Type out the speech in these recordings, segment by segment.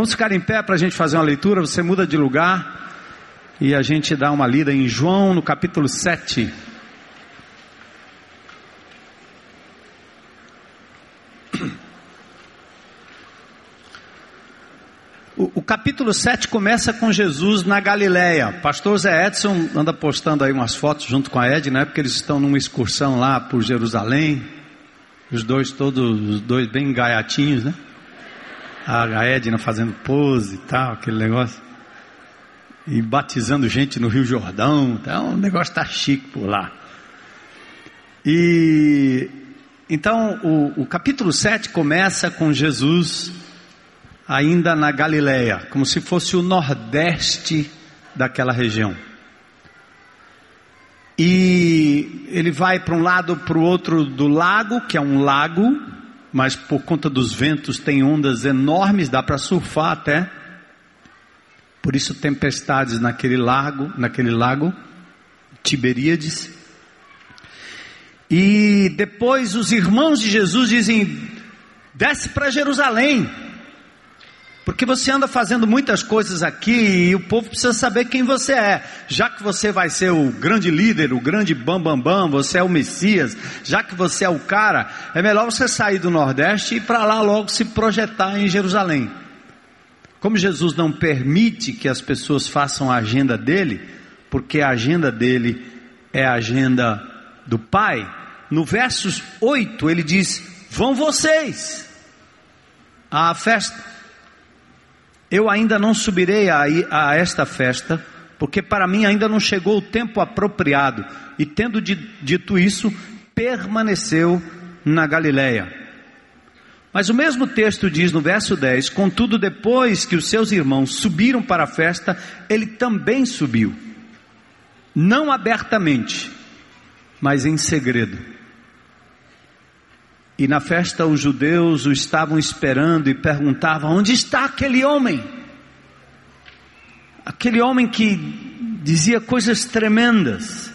Vamos ficar em pé para a gente fazer uma leitura. Você muda de lugar e a gente dá uma lida em João no capítulo 7. O, capítulo 7 começa com Jesus na Galileia. Pastor Zé Edson anda postando aí umas fotos junto com a Ed, né? Porque eles estão numa excursão lá por Jerusalém. Os dois todos, os dois bem gaiatinhos, né? A Edna fazendo pose e tal, aquele negócio. E batizando gente no Rio Jordão. Então o negócio está chique por lá. E então o, o capítulo 7 começa com Jesus ainda na Galileia, como se fosse o nordeste daquela região. E ele vai para um lado para o outro do lago, que é um lago, mas por conta dos ventos tem ondas enormes, dá para surfar até. Por isso tempestades naquele lago, naquele lago, Tiberíades. E depois os irmãos de Jesus dizem: desce para Jerusalém. Porque você anda fazendo muitas coisas aqui e o povo precisa saber quem você é. Já que você vai ser o grande líder, o grande bambambam, bam, bam, você é o Messias, já que você é o cara, é melhor você sair do Nordeste e ir para lá logo se projetar em Jerusalém. Como Jesus não permite que as pessoas façam a agenda dele, porque a agenda dele é a agenda do Pai, no versos 8 ele diz: Vão vocês à festa. Eu ainda não subirei a, a esta festa, porque para mim ainda não chegou o tempo apropriado. E tendo dito isso, permaneceu na Galileia. Mas o mesmo texto diz no verso 10: Contudo, depois que os seus irmãos subiram para a festa, ele também subiu, não abertamente, mas em segredo. E na festa os judeus o estavam esperando e perguntavam: onde está aquele homem? Aquele homem que dizia coisas tremendas.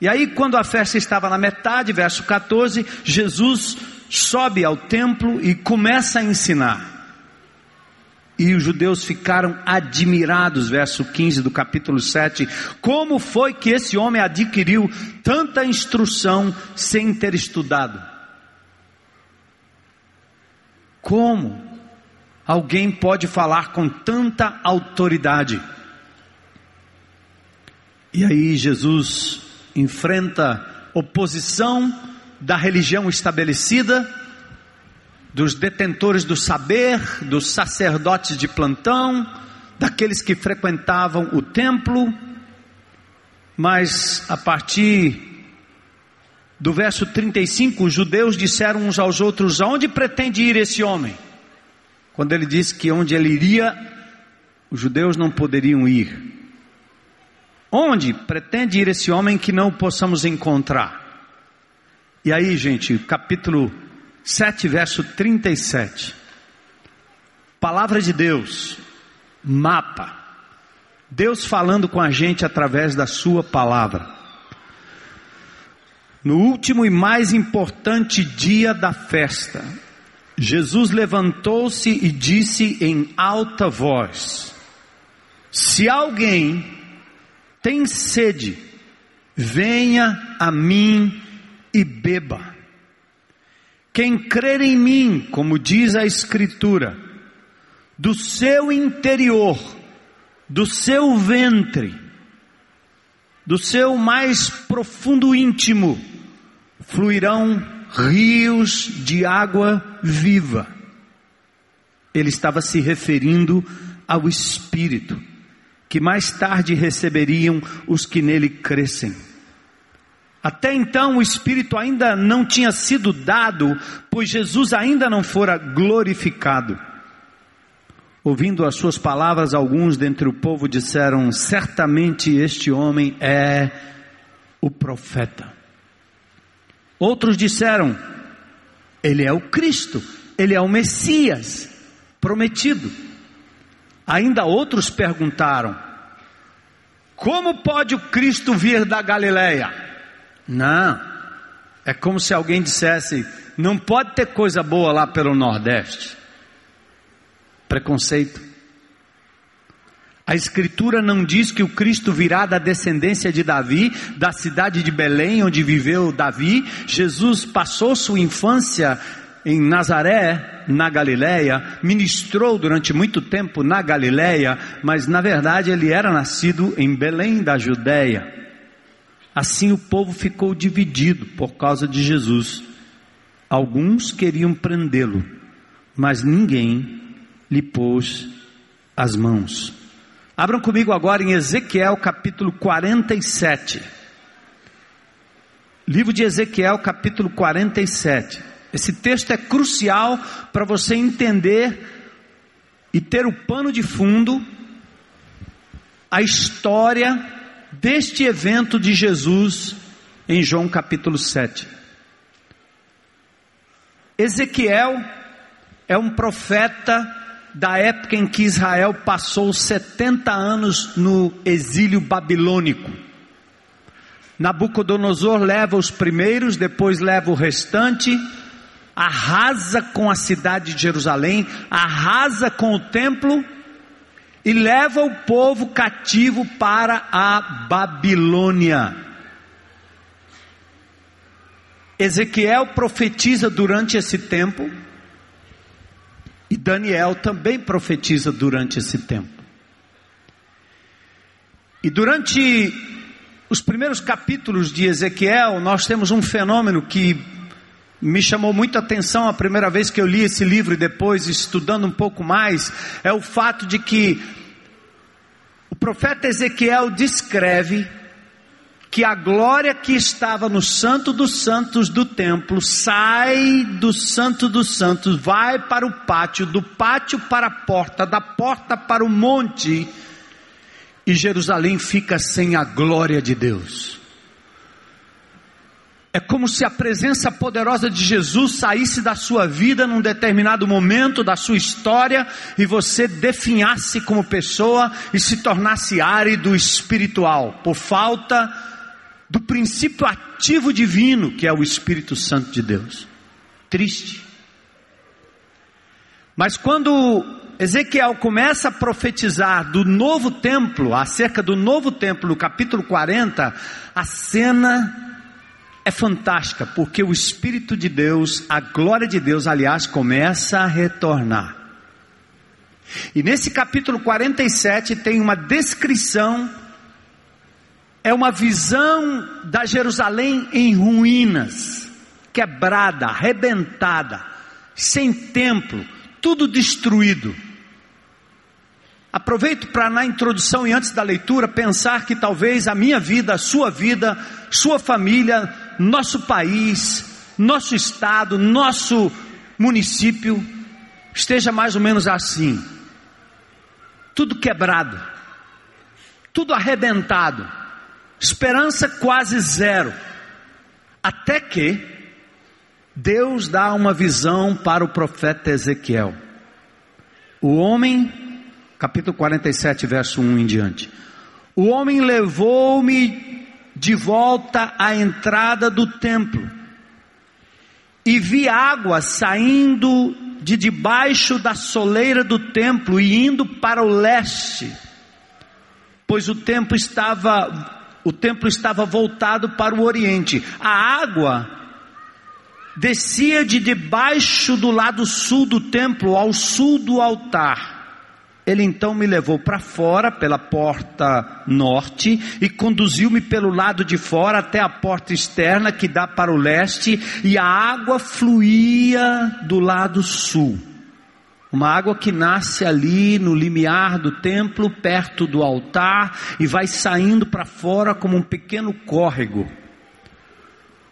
E aí, quando a festa estava na metade, verso 14, Jesus sobe ao templo e começa a ensinar. E os judeus ficaram admirados, verso 15 do capítulo 7. Como foi que esse homem adquiriu tanta instrução sem ter estudado? Como alguém pode falar com tanta autoridade? E aí Jesus enfrenta oposição da religião estabelecida, dos detentores do saber, dos sacerdotes de plantão, daqueles que frequentavam o templo, mas a partir do verso 35, os judeus disseram uns aos outros: Aonde pretende ir esse homem? Quando ele disse que onde ele iria, os judeus não poderiam ir. Onde pretende ir esse homem que não possamos encontrar? E aí, gente, capítulo 7, verso 37. Palavra de Deus, mapa. Deus falando com a gente através da Sua palavra. No último e mais importante dia da festa, Jesus levantou-se e disse em alta voz: Se alguém tem sede, venha a mim e beba. Quem crer em mim, como diz a Escritura, do seu interior, do seu ventre, do seu mais profundo íntimo, fluirão rios de água viva. Ele estava se referindo ao Espírito, que mais tarde receberiam os que nele crescem. Até então o Espírito ainda não tinha sido dado, pois Jesus ainda não fora glorificado. Ouvindo as suas palavras, alguns dentre o povo disseram: Certamente este homem é o profeta. Outros disseram: Ele é o Cristo, ele é o Messias prometido. Ainda outros perguntaram: Como pode o Cristo vir da Galileia? Não, é como se alguém dissesse: Não pode ter coisa boa lá pelo Nordeste. Preconceito. A Escritura não diz que o Cristo virá da descendência de Davi, da cidade de Belém, onde viveu Davi. Jesus passou sua infância em Nazaré, na Galiléia, ministrou durante muito tempo na Galiléia, mas na verdade ele era nascido em Belém da Judéia. Assim o povo ficou dividido por causa de Jesus. Alguns queriam prendê-lo, mas ninguém lhe pôs as mãos. Abram comigo agora em Ezequiel capítulo 47. Livro de Ezequiel capítulo 47. Esse texto é crucial para você entender e ter o pano de fundo a história deste evento de Jesus em João capítulo 7. Ezequiel é um profeta da época em que Israel passou 70 anos no exílio babilônico. Nabucodonosor leva os primeiros, depois leva o restante, arrasa com a cidade de Jerusalém, arrasa com o templo e leva o povo cativo para a Babilônia. Ezequiel profetiza durante esse tempo e Daniel também profetiza durante esse tempo. E durante os primeiros capítulos de Ezequiel, nós temos um fenômeno que me chamou muita atenção a primeira vez que eu li esse livro e depois estudando um pouco mais, é o fato de que o profeta Ezequiel descreve que a glória que estava no Santo dos Santos do templo sai do Santo dos Santos, vai para o pátio, do pátio para a porta, da porta para o monte, e Jerusalém fica sem a glória de Deus. É como se a presença poderosa de Jesus saísse da sua vida num determinado momento da sua história e você definhasse como pessoa e se tornasse árido espiritual, por falta do princípio ativo divino que é o Espírito Santo de Deus. Triste. Mas quando Ezequiel começa a profetizar do novo templo, acerca do novo templo, no capítulo 40, a cena é fantástica, porque o Espírito de Deus, a glória de Deus, aliás, começa a retornar. E nesse capítulo 47 tem uma descrição é uma visão da Jerusalém em ruínas, quebrada, arrebentada, sem templo, tudo destruído. Aproveito para, na introdução e antes da leitura, pensar que talvez a minha vida, a sua vida, sua família, nosso país, nosso estado, nosso município, esteja mais ou menos assim. Tudo quebrado, tudo arrebentado Esperança quase zero. Até que Deus dá uma visão para o profeta Ezequiel. O homem, capítulo 47, verso 1 em diante. O homem levou-me de volta à entrada do templo e vi água saindo de debaixo da soleira do templo e indo para o leste, pois o templo estava o templo estava voltado para o oriente. A água descia de debaixo do lado sul do templo ao sul do altar. Ele então me levou para fora pela porta norte e conduziu-me pelo lado de fora até a porta externa que dá para o leste, e a água fluía do lado sul. Uma água que nasce ali no limiar do templo, perto do altar, e vai saindo para fora como um pequeno córrego.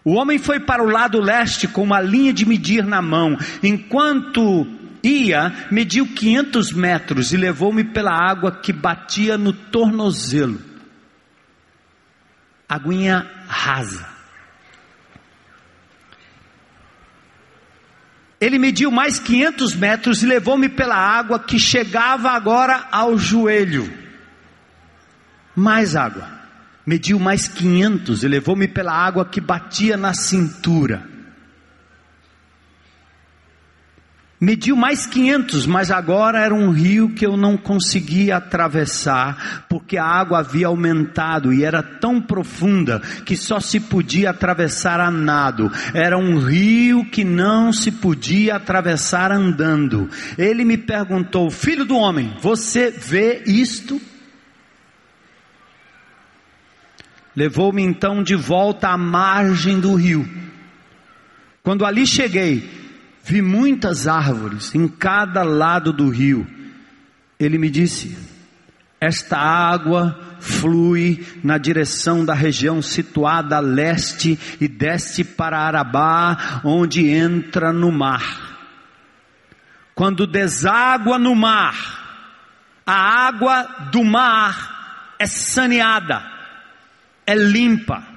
O homem foi para o lado leste com uma linha de medir na mão. Enquanto ia, mediu 500 metros e levou-me pela água que batia no tornozelo. Aguinha rasa. Ele mediu mais 500 metros e levou-me pela água que chegava agora ao joelho. Mais água. Mediu mais 500 e levou-me pela água que batia na cintura. Mediu mais 500, mas agora era um rio que eu não conseguia atravessar, porque a água havia aumentado e era tão profunda que só se podia atravessar a nado. Era um rio que não se podia atravessar andando. Ele me perguntou: Filho do homem, você vê isto? Levou-me então de volta à margem do rio. Quando ali cheguei, Vi muitas árvores em cada lado do rio. Ele me disse: Esta água flui na direção da região situada a leste e desce para Arabá, onde entra no mar. Quando deságua no mar, a água do mar é saneada, é limpa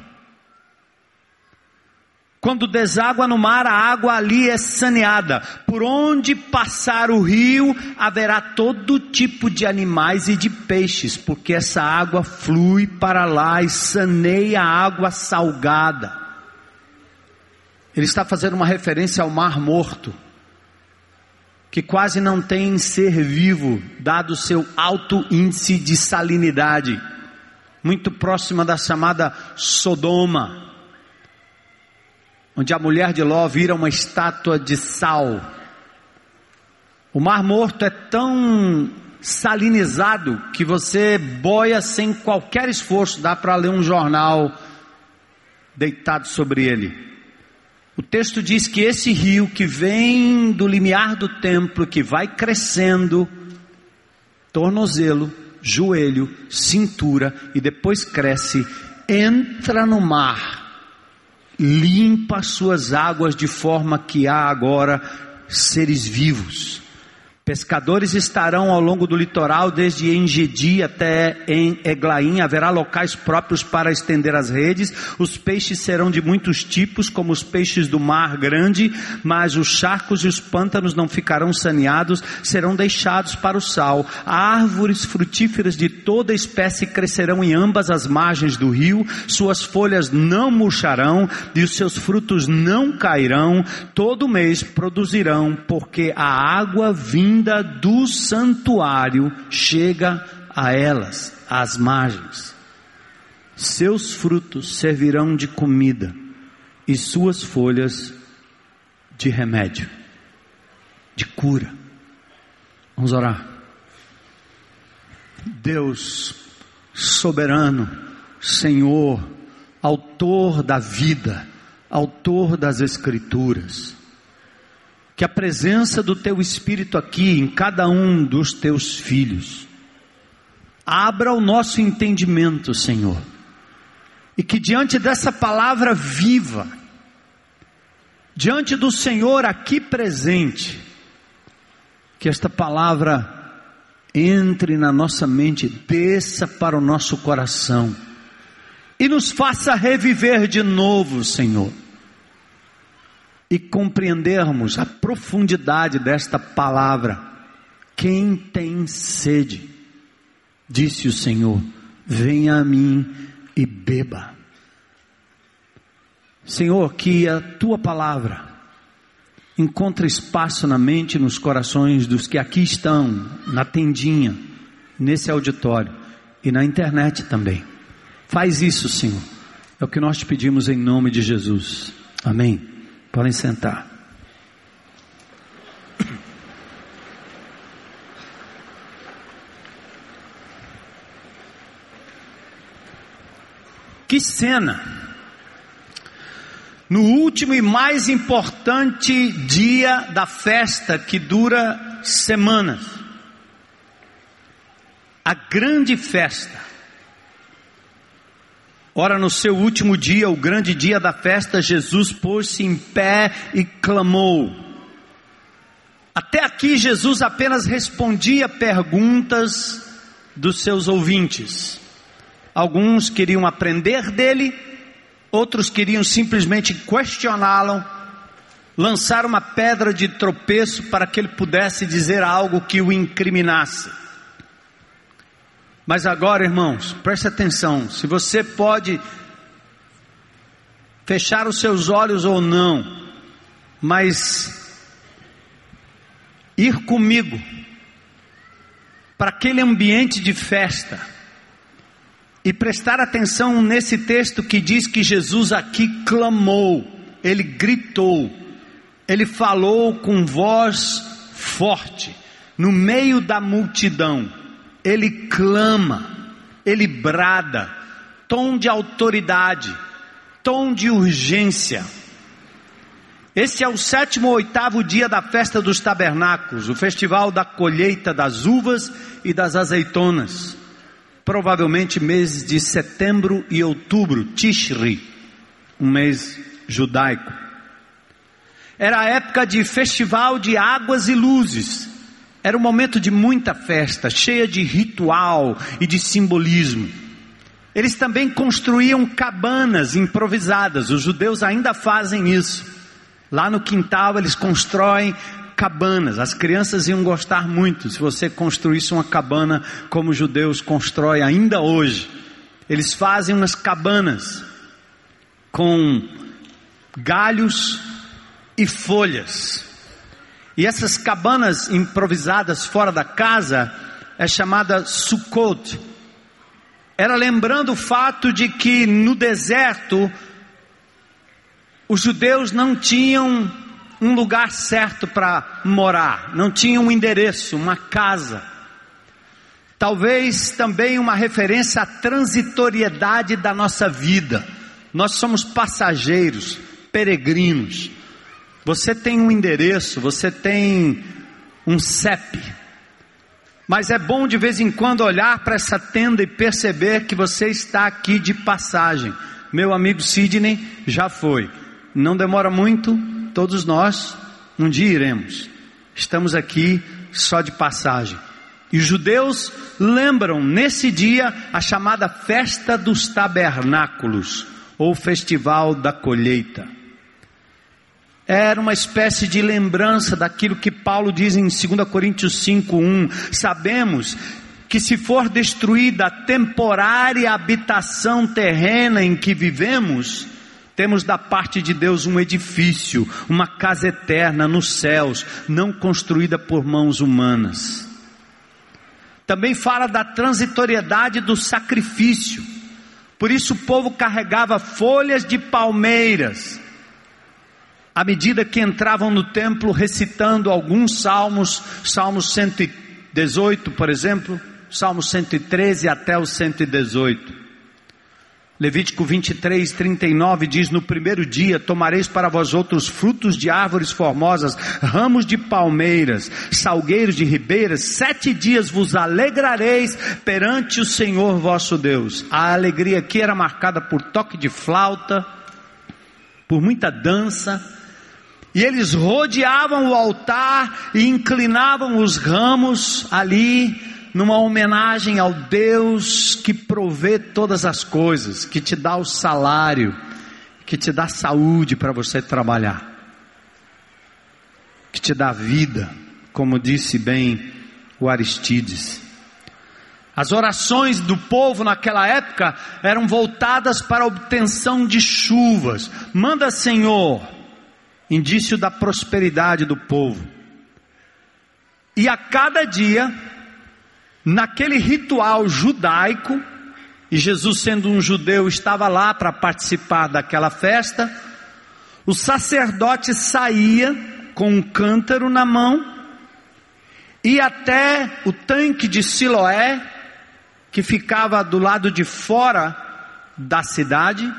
quando deságua no mar, a água ali é saneada. Por onde passar o rio, haverá todo tipo de animais e de peixes, porque essa água flui para lá e saneia a água salgada. Ele está fazendo uma referência ao Mar Morto, que quase não tem ser vivo, dado o seu alto índice de salinidade, muito próxima da chamada Sodoma onde a mulher de Ló vira uma estátua de sal. O Mar Morto é tão salinizado que você boia sem qualquer esforço, dá para ler um jornal deitado sobre ele. O texto diz que esse rio que vem do limiar do templo, que vai crescendo, tornozelo, joelho, cintura e depois cresce, entra no mar limpa suas águas de forma que há agora seres vivos. Pescadores estarão ao longo do litoral, desde Engedi até em Eglaim. Haverá locais próprios para estender as redes. Os peixes serão de muitos tipos, como os peixes do mar grande, mas os charcos e os pântanos não ficarão saneados, serão deixados para o sal. Árvores frutíferas de toda espécie crescerão em ambas as margens do rio. Suas folhas não murcharão e os seus frutos não cairão. Todo mês produzirão, porque a água vinda vinda do santuário chega a elas, às margens. Seus frutos servirão de comida e suas folhas de remédio, de cura. Vamos orar. Deus soberano, Senhor, autor da vida, autor das Escrituras, que a presença do teu Espírito aqui em cada um dos teus filhos abra o nosso entendimento, Senhor, e que diante dessa palavra viva, diante do Senhor aqui presente, que esta palavra entre na nossa mente, desça para o nosso coração e nos faça reviver de novo, Senhor e compreendermos a profundidade desta palavra. Quem tem sede, disse o Senhor, venha a mim e beba. Senhor, que a tua palavra encontre espaço na mente e nos corações dos que aqui estão, na tendinha, nesse auditório e na internet também. Faz isso, Senhor. É o que nós te pedimos em nome de Jesus. Amém. Podem sentar. Que cena! No último e mais importante dia da festa que dura semanas, a grande festa, Ora, no seu último dia, o grande dia da festa, Jesus pôs-se em pé e clamou. Até aqui, Jesus apenas respondia perguntas dos seus ouvintes. Alguns queriam aprender dele, outros queriam simplesmente questioná-lo, lançar uma pedra de tropeço para que ele pudesse dizer algo que o incriminasse. Mas agora, irmãos, preste atenção: se você pode fechar os seus olhos ou não, mas ir comigo para aquele ambiente de festa e prestar atenção nesse texto que diz que Jesus aqui clamou, ele gritou, ele falou com voz forte, no meio da multidão, ele clama, ele brada, tom de autoridade, tom de urgência. Esse é o sétimo ou oitavo dia da festa dos tabernáculos, o festival da colheita das uvas e das azeitonas. Provavelmente meses de setembro e outubro, Tishri, um mês judaico. Era a época de festival de águas e luzes. Era um momento de muita festa, cheia de ritual e de simbolismo. Eles também construíam cabanas improvisadas, os judeus ainda fazem isso. Lá no quintal eles constroem cabanas. As crianças iam gostar muito se você construísse uma cabana como os judeus constroem ainda hoje. Eles fazem umas cabanas com galhos e folhas. E essas cabanas improvisadas fora da casa é chamada Sukkot. Era lembrando o fato de que no deserto os judeus não tinham um lugar certo para morar, não tinham um endereço, uma casa. Talvez também uma referência à transitoriedade da nossa vida. Nós somos passageiros, peregrinos. Você tem um endereço, você tem um CEP. Mas é bom de vez em quando olhar para essa tenda e perceber que você está aqui de passagem. Meu amigo Sidney já foi. Não demora muito, todos nós um dia iremos. Estamos aqui só de passagem. E os judeus lembram nesse dia a chamada festa dos tabernáculos, ou festival da colheita. Era uma espécie de lembrança daquilo que Paulo diz em 2 Coríntios 5:1. Sabemos que se for destruída a temporária habitação terrena em que vivemos, temos da parte de Deus um edifício, uma casa eterna nos céus, não construída por mãos humanas. Também fala da transitoriedade do sacrifício. Por isso o povo carregava folhas de palmeiras, à medida que entravam no templo recitando alguns salmos, Salmos 118, por exemplo, Salmo 113 até o 118. Levítico 23, 39 diz: No primeiro dia tomareis para vós outros frutos de árvores formosas, ramos de palmeiras, salgueiros de ribeiras, sete dias vos alegrareis perante o Senhor vosso Deus. A alegria aqui era marcada por toque de flauta, por muita dança, e eles rodeavam o altar e inclinavam os ramos ali numa homenagem ao Deus que provê todas as coisas, que te dá o salário, que te dá saúde para você trabalhar, que te dá vida, como disse bem o Aristides. As orações do povo naquela época eram voltadas para a obtenção de chuvas. Manda, Senhor, indício da prosperidade do povo. E a cada dia naquele ritual judaico, e Jesus, sendo um judeu, estava lá para participar daquela festa, o sacerdote saía com um cântaro na mão, e até o tanque de Siloé, que ficava do lado de fora da cidade.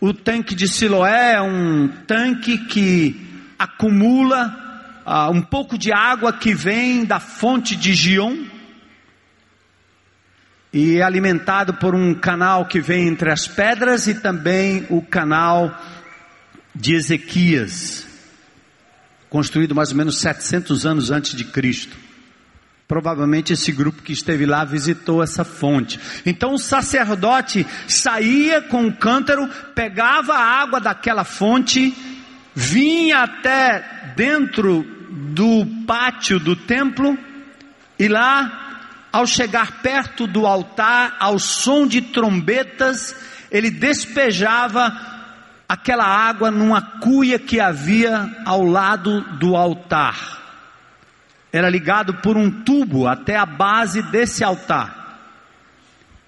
O tanque de Siloé é um tanque que acumula ah, um pouco de água que vem da fonte de Gion e é alimentado por um canal que vem entre as pedras e também o canal de Ezequias, construído mais ou menos 700 anos antes de Cristo. Provavelmente esse grupo que esteve lá visitou essa fonte. Então o sacerdote saía com o cântaro, pegava a água daquela fonte, vinha até dentro do pátio do templo e lá, ao chegar perto do altar, ao som de trombetas, ele despejava aquela água numa cuia que havia ao lado do altar. Era ligado por um tubo até a base desse altar.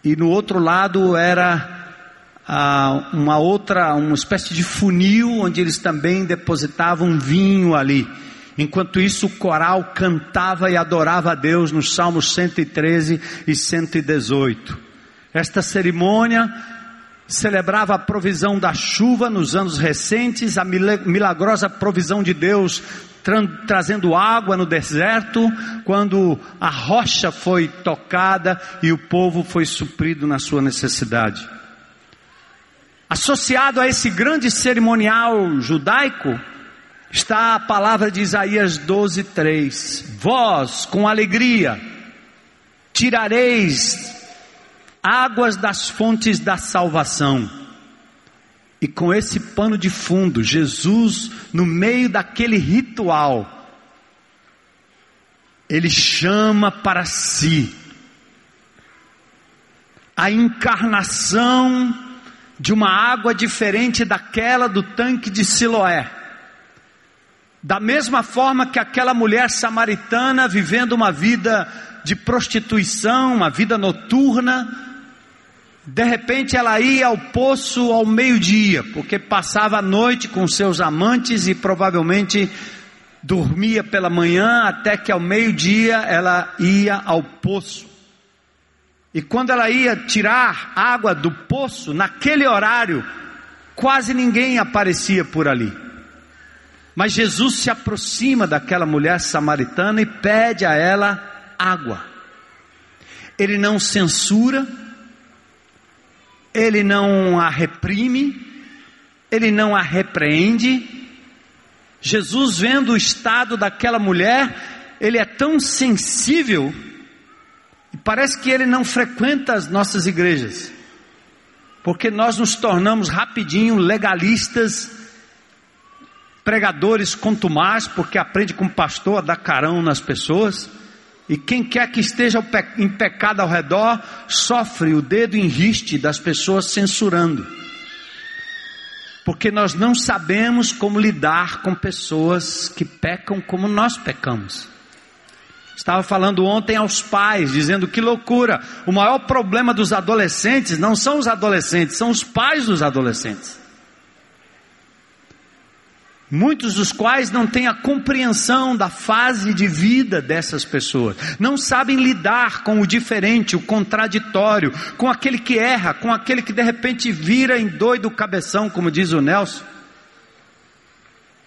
E no outro lado era ah, uma outra, uma espécie de funil onde eles também depositavam vinho ali. Enquanto isso, o coral cantava e adorava a Deus nos Salmos 113 e 118. Esta cerimônia celebrava a provisão da chuva nos anos recentes, a milagrosa provisão de Deus tra trazendo água no deserto, quando a rocha foi tocada e o povo foi suprido na sua necessidade. Associado a esse grande cerimonial judaico, está a palavra de Isaías 12, 3. Vós, com alegria, tirareis águas das fontes da salvação. E com esse pano de fundo, Jesus, no meio daquele ritual, ele chama para si a encarnação de uma água diferente daquela do tanque de Siloé. Da mesma forma que aquela mulher samaritana vivendo uma vida de prostituição, uma vida noturna, de repente ela ia ao poço ao meio-dia, porque passava a noite com seus amantes e provavelmente dormia pela manhã até que ao meio-dia ela ia ao poço. E quando ela ia tirar água do poço, naquele horário, quase ninguém aparecia por ali. Mas Jesus se aproxima daquela mulher samaritana e pede a ela água. Ele não censura, ele não a reprime, ele não a repreende. Jesus, vendo o estado daquela mulher, ele é tão sensível, e parece que ele não frequenta as nossas igrejas, porque nós nos tornamos rapidinho legalistas, pregadores contumaz, porque aprende com o pastor a dar carão nas pessoas. E quem quer que esteja em pecado ao redor, sofre o dedo em riste das pessoas censurando. Porque nós não sabemos como lidar com pessoas que pecam como nós pecamos. Estava falando ontem aos pais, dizendo que loucura. O maior problema dos adolescentes não são os adolescentes, são os pais dos adolescentes muitos dos quais não têm a compreensão da fase de vida dessas pessoas, não sabem lidar com o diferente, o contraditório, com aquele que erra, com aquele que de repente vira em doido cabeção, como diz o Nelson,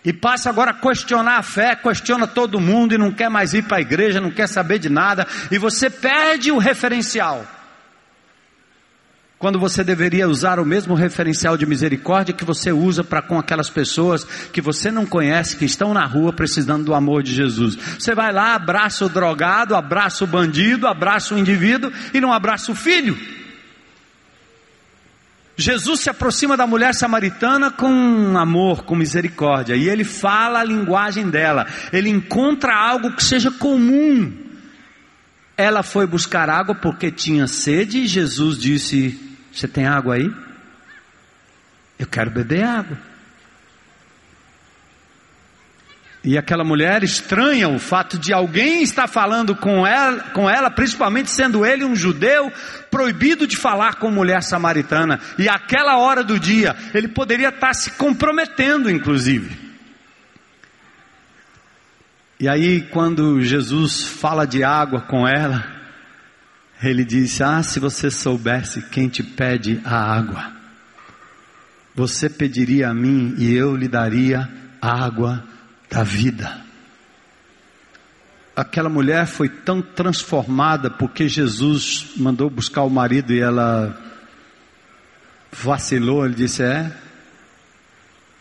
e passa agora a questionar a fé, questiona todo mundo e não quer mais ir para a igreja, não quer saber de nada, e você perde o referencial quando você deveria usar o mesmo referencial de misericórdia que você usa para com aquelas pessoas que você não conhece, que estão na rua precisando do amor de Jesus. Você vai lá, abraça o drogado, abraça o bandido, abraça o indivíduo e não abraça o filho. Jesus se aproxima da mulher samaritana com amor, com misericórdia, e ele fala a linguagem dela, ele encontra algo que seja comum. Ela foi buscar água porque tinha sede, e Jesus disse: você tem água aí? Eu quero beber água. E aquela mulher estranha o fato de alguém estar falando com ela, com ela, principalmente sendo ele um judeu, proibido de falar com mulher samaritana. E aquela hora do dia, ele poderia estar se comprometendo, inclusive. E aí, quando Jesus fala de água com ela, ele disse: Ah, se você soubesse quem te pede a água, você pediria a mim e eu lhe daria a água da vida. Aquela mulher foi tão transformada porque Jesus mandou buscar o marido e ela vacilou. Ele disse: É,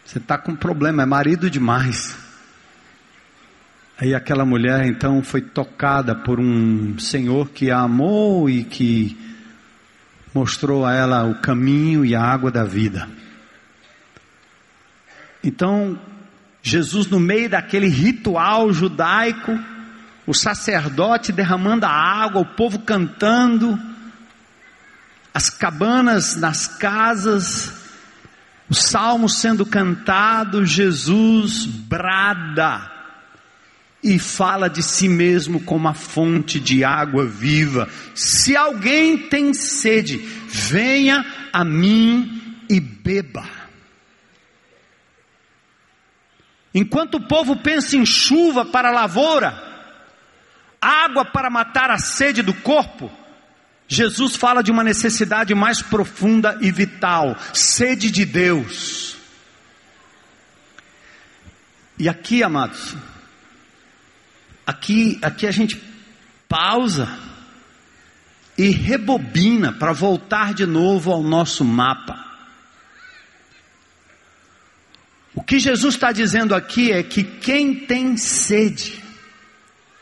você está com problema, é marido demais. Aí aquela mulher então foi tocada por um Senhor que a amou e que mostrou a ela o caminho e a água da vida. Então, Jesus, no meio daquele ritual judaico, o sacerdote derramando a água, o povo cantando, as cabanas nas casas, O salmo sendo cantado, Jesus brada e fala de si mesmo como a fonte de água viva. Se alguém tem sede, venha a mim e beba. Enquanto o povo pensa em chuva para a lavoura, água para matar a sede do corpo, Jesus fala de uma necessidade mais profunda e vital, sede de Deus. E aqui, amados, aqui, aqui a gente pausa e rebobina para voltar de novo ao nosso mapa. O que Jesus está dizendo aqui é que quem tem sede,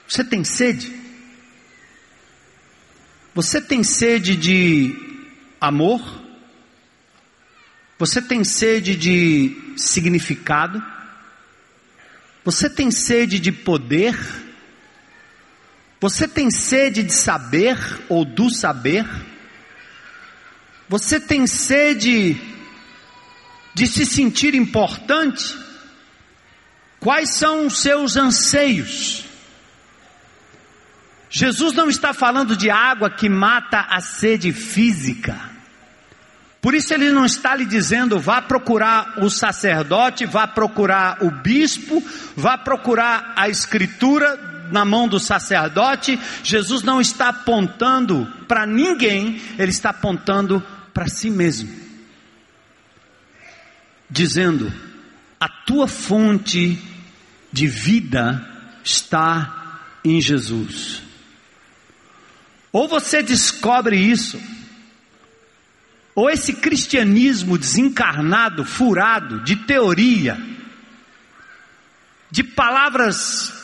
você tem sede? Você tem sede de amor? Você tem sede de significado? Você tem sede de poder? Você tem sede de saber ou do saber? Você tem sede de se sentir importante? Quais são os seus anseios? Jesus não está falando de água que mata a sede física. Por isso ele não está lhe dizendo vá procurar o sacerdote, vá procurar o bispo, vá procurar a escritura na mão do sacerdote. Jesus não está apontando para ninguém, ele está apontando para si mesmo. Dizendo: a tua fonte de vida está em Jesus. Ou você descobre isso, ou esse cristianismo desencarnado, furado, de teoria, de palavras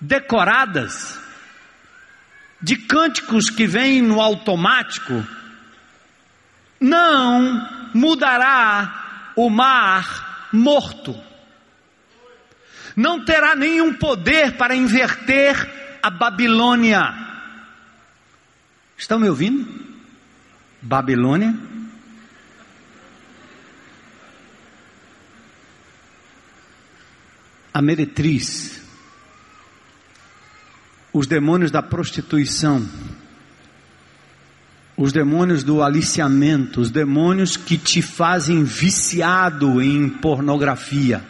decoradas, de cânticos que vêm no automático, não mudará o mar morto. Não terá nenhum poder para inverter a Babilônia. Estão me ouvindo? Babilônia. A meretriz. Os demônios da prostituição. Os demônios do aliciamento. Os demônios que te fazem viciado em pornografia.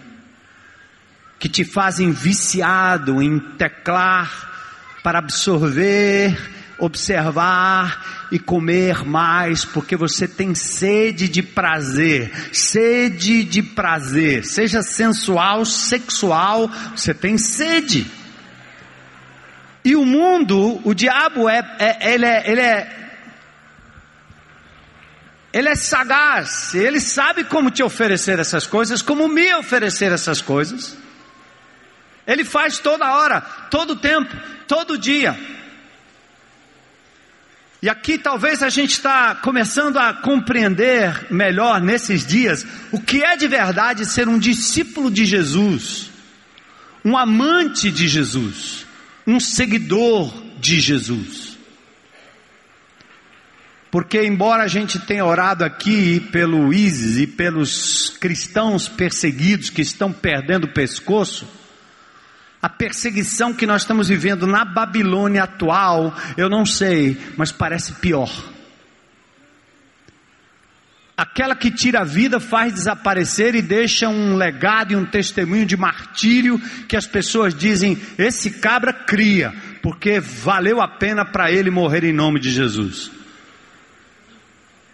Que te fazem viciado em teclar para absorver observar e comer mais, porque você tem sede de prazer, sede de prazer, seja sensual, sexual, você tem sede. E o mundo, o diabo é, é ele é, ele é ele é sagaz, ele sabe como te oferecer essas coisas, como me oferecer essas coisas. Ele faz toda hora, todo tempo, todo dia. E aqui talvez a gente está começando a compreender melhor nesses dias o que é de verdade ser um discípulo de Jesus, um amante de Jesus, um seguidor de Jesus. Porque, embora a gente tenha orado aqui pelo ISIS e pelos cristãos perseguidos que estão perdendo o pescoço, a perseguição que nós estamos vivendo na Babilônia atual, eu não sei, mas parece pior. Aquela que tira a vida faz desaparecer e deixa um legado e um testemunho de martírio que as pessoas dizem: esse cabra cria, porque valeu a pena para ele morrer em nome de Jesus.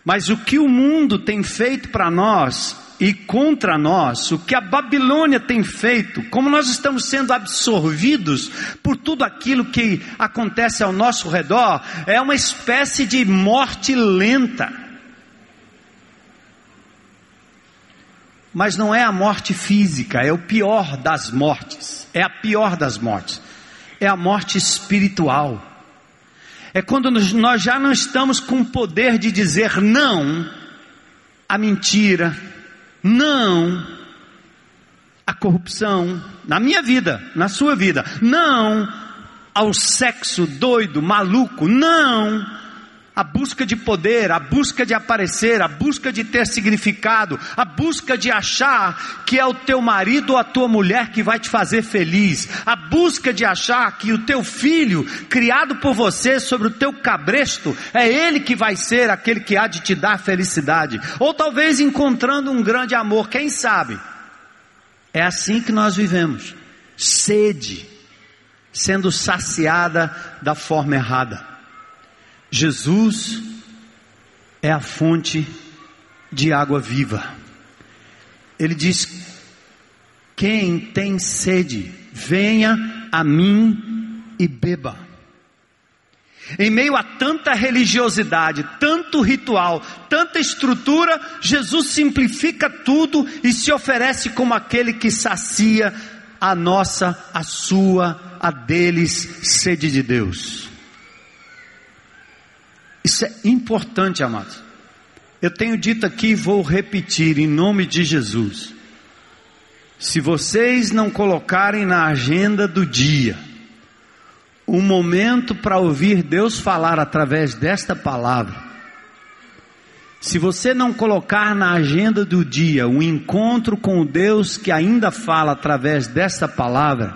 Mas o que o mundo tem feito para nós e contra nós, o que a Babilônia tem feito, como nós estamos sendo absorvidos por tudo aquilo que acontece ao nosso redor, é uma espécie de morte lenta. Mas não é a morte física, é o pior das mortes, é a pior das mortes, é a morte espiritual. É quando nós já não estamos com o poder de dizer não à mentira, não à corrupção na minha vida, na sua vida. Não ao sexo doido, maluco. Não a busca de poder, a busca de aparecer, a busca de ter significado, a busca de achar que é o teu marido ou a tua mulher que vai te fazer feliz, a busca de achar que o teu filho, criado por você sobre o teu cabresto, é ele que vai ser aquele que há de te dar felicidade, ou talvez encontrando um grande amor, quem sabe? É assim que nós vivemos, sede, sendo saciada da forma errada. Jesus é a fonte de água viva. Ele diz: Quem tem sede, venha a mim e beba. Em meio a tanta religiosidade, tanto ritual, tanta estrutura, Jesus simplifica tudo e se oferece como aquele que sacia a nossa, a sua, a deles sede de Deus. Isso é importante, amados. Eu tenho dito aqui e vou repetir em nome de Jesus. Se vocês não colocarem na agenda do dia um momento para ouvir Deus falar através desta palavra, se você não colocar na agenda do dia um encontro com o Deus que ainda fala através desta palavra,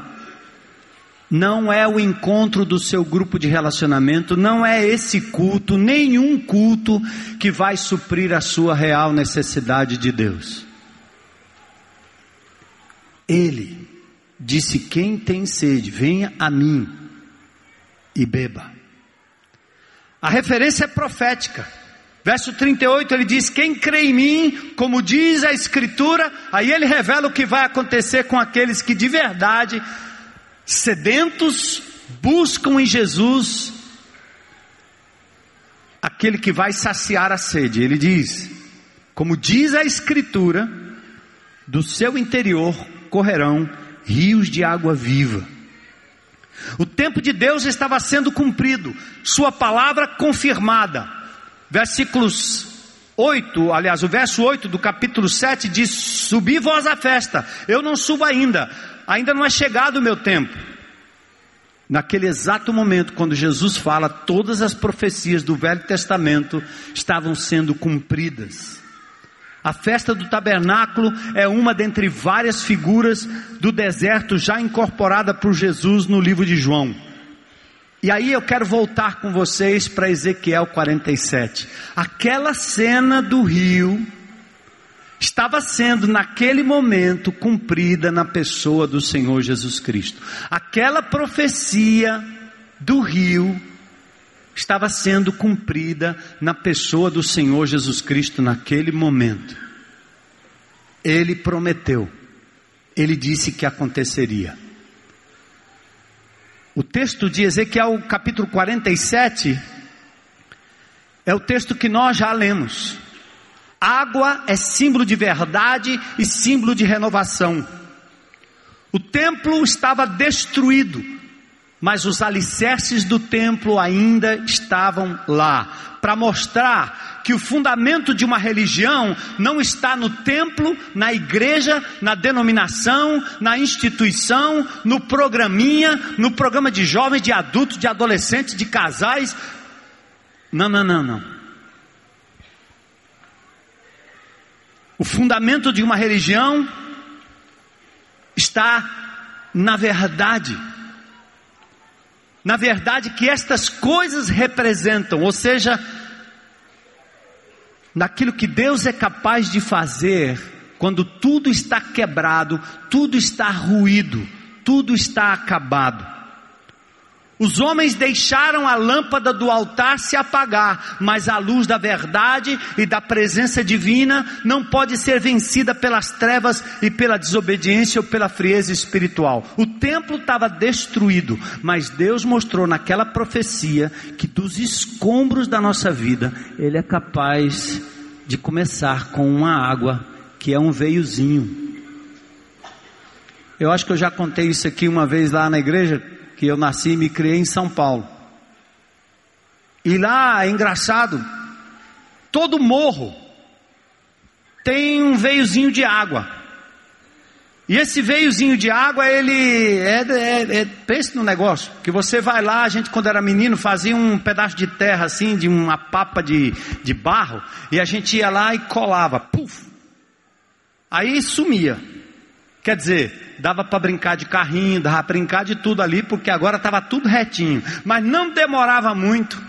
não é o encontro do seu grupo de relacionamento, não é esse culto, nenhum culto que vai suprir a sua real necessidade de Deus. Ele disse: Quem tem sede, venha a mim e beba. A referência é profética. Verso 38 ele diz: Quem crê em mim, como diz a Escritura, aí ele revela o que vai acontecer com aqueles que de verdade sedentos buscam em Jesus aquele que vai saciar a sede. Ele diz: como diz a Escritura, do seu interior correrão rios de água viva. O tempo de Deus estava sendo cumprido, Sua palavra confirmada. Versículos 8, aliás, o verso 8 do capítulo 7 diz: Subi vós à festa, eu não subo ainda, ainda não é chegado o meu tempo. Naquele exato momento, quando Jesus fala, todas as profecias do Velho Testamento estavam sendo cumpridas. A festa do tabernáculo é uma dentre várias figuras do deserto já incorporada por Jesus no livro de João. E aí eu quero voltar com vocês para Ezequiel 47. Aquela cena do rio estava sendo naquele momento cumprida na pessoa do Senhor Jesus Cristo. Aquela profecia do rio estava sendo cumprida na pessoa do Senhor Jesus Cristo naquele momento. Ele prometeu, ele disse que aconteceria. O texto de Ezequiel, capítulo 47, é o texto que nós já lemos. Água é símbolo de verdade e símbolo de renovação. O templo estava destruído, mas os alicerces do templo ainda estavam lá, para mostrar que o fundamento de uma religião não está no templo, na igreja, na denominação, na instituição, no programinha, no programa de jovens, de adultos, de adolescentes, de casais. Não, não, não, não. O fundamento de uma religião está na verdade. Na verdade que estas coisas representam, ou seja, naquilo que Deus é capaz de fazer quando tudo está quebrado, tudo está ruído, tudo está acabado. Os homens deixaram a lâmpada do altar se apagar, mas a luz da verdade e da presença divina não pode ser vencida pelas trevas e pela desobediência ou pela frieza espiritual. O templo estava destruído, mas Deus mostrou naquela profecia que dos escombros da nossa vida, Ele é capaz de começar com uma água que é um veiozinho. Eu acho que eu já contei isso aqui uma vez lá na igreja que eu nasci e me criei em São Paulo. E lá é engraçado, todo morro tem um veiozinho de água. E esse veiozinho de água, ele é, é, é, pense no negócio, que você vai lá, a gente quando era menino fazia um pedaço de terra assim, de uma papa de, de barro, e a gente ia lá e colava, puf, aí sumia. Quer dizer, dava para brincar de carrinho, dava para brincar de tudo ali, porque agora estava tudo retinho, mas não demorava muito,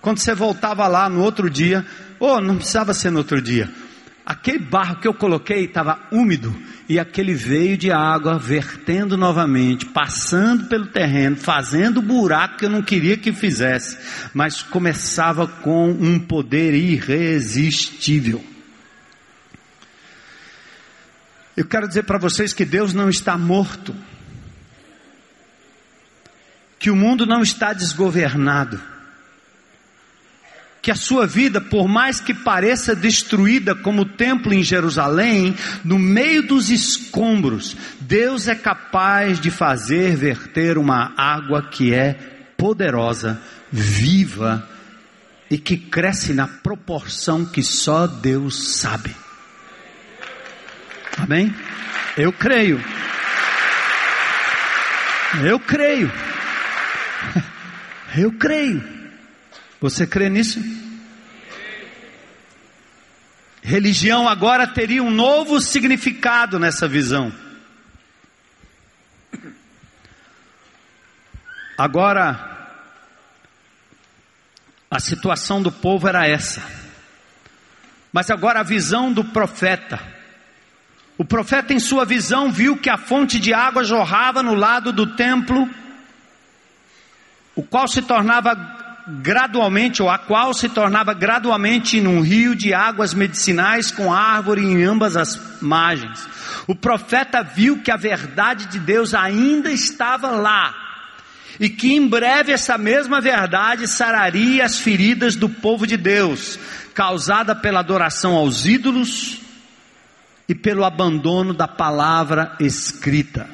quando você voltava lá no outro dia, ou oh, não precisava ser no outro dia, aquele barro que eu coloquei estava úmido, e aquele veio de água vertendo novamente, passando pelo terreno, fazendo buraco que eu não queria que fizesse, mas começava com um poder irresistível. Eu quero dizer para vocês que Deus não está morto, que o mundo não está desgovernado que a sua vida, por mais que pareça destruída como o templo em Jerusalém, no meio dos escombros, Deus é capaz de fazer verter uma água que é poderosa, viva e que cresce na proporção que só Deus sabe. Amém? Eu creio. Eu creio. Eu creio. Você crê nisso? Religião agora teria um novo significado nessa visão. Agora, a situação do povo era essa. Mas agora a visão do profeta. O profeta, em sua visão, viu que a fonte de água jorrava no lado do templo, o qual se tornava gradualmente, ou a qual se tornava gradualmente num rio de águas medicinais com árvore em ambas as margens. O profeta viu que a verdade de Deus ainda estava lá. E que em breve essa mesma verdade sararia as feridas do povo de Deus, causada pela adoração aos ídolos e pelo abandono da palavra escrita.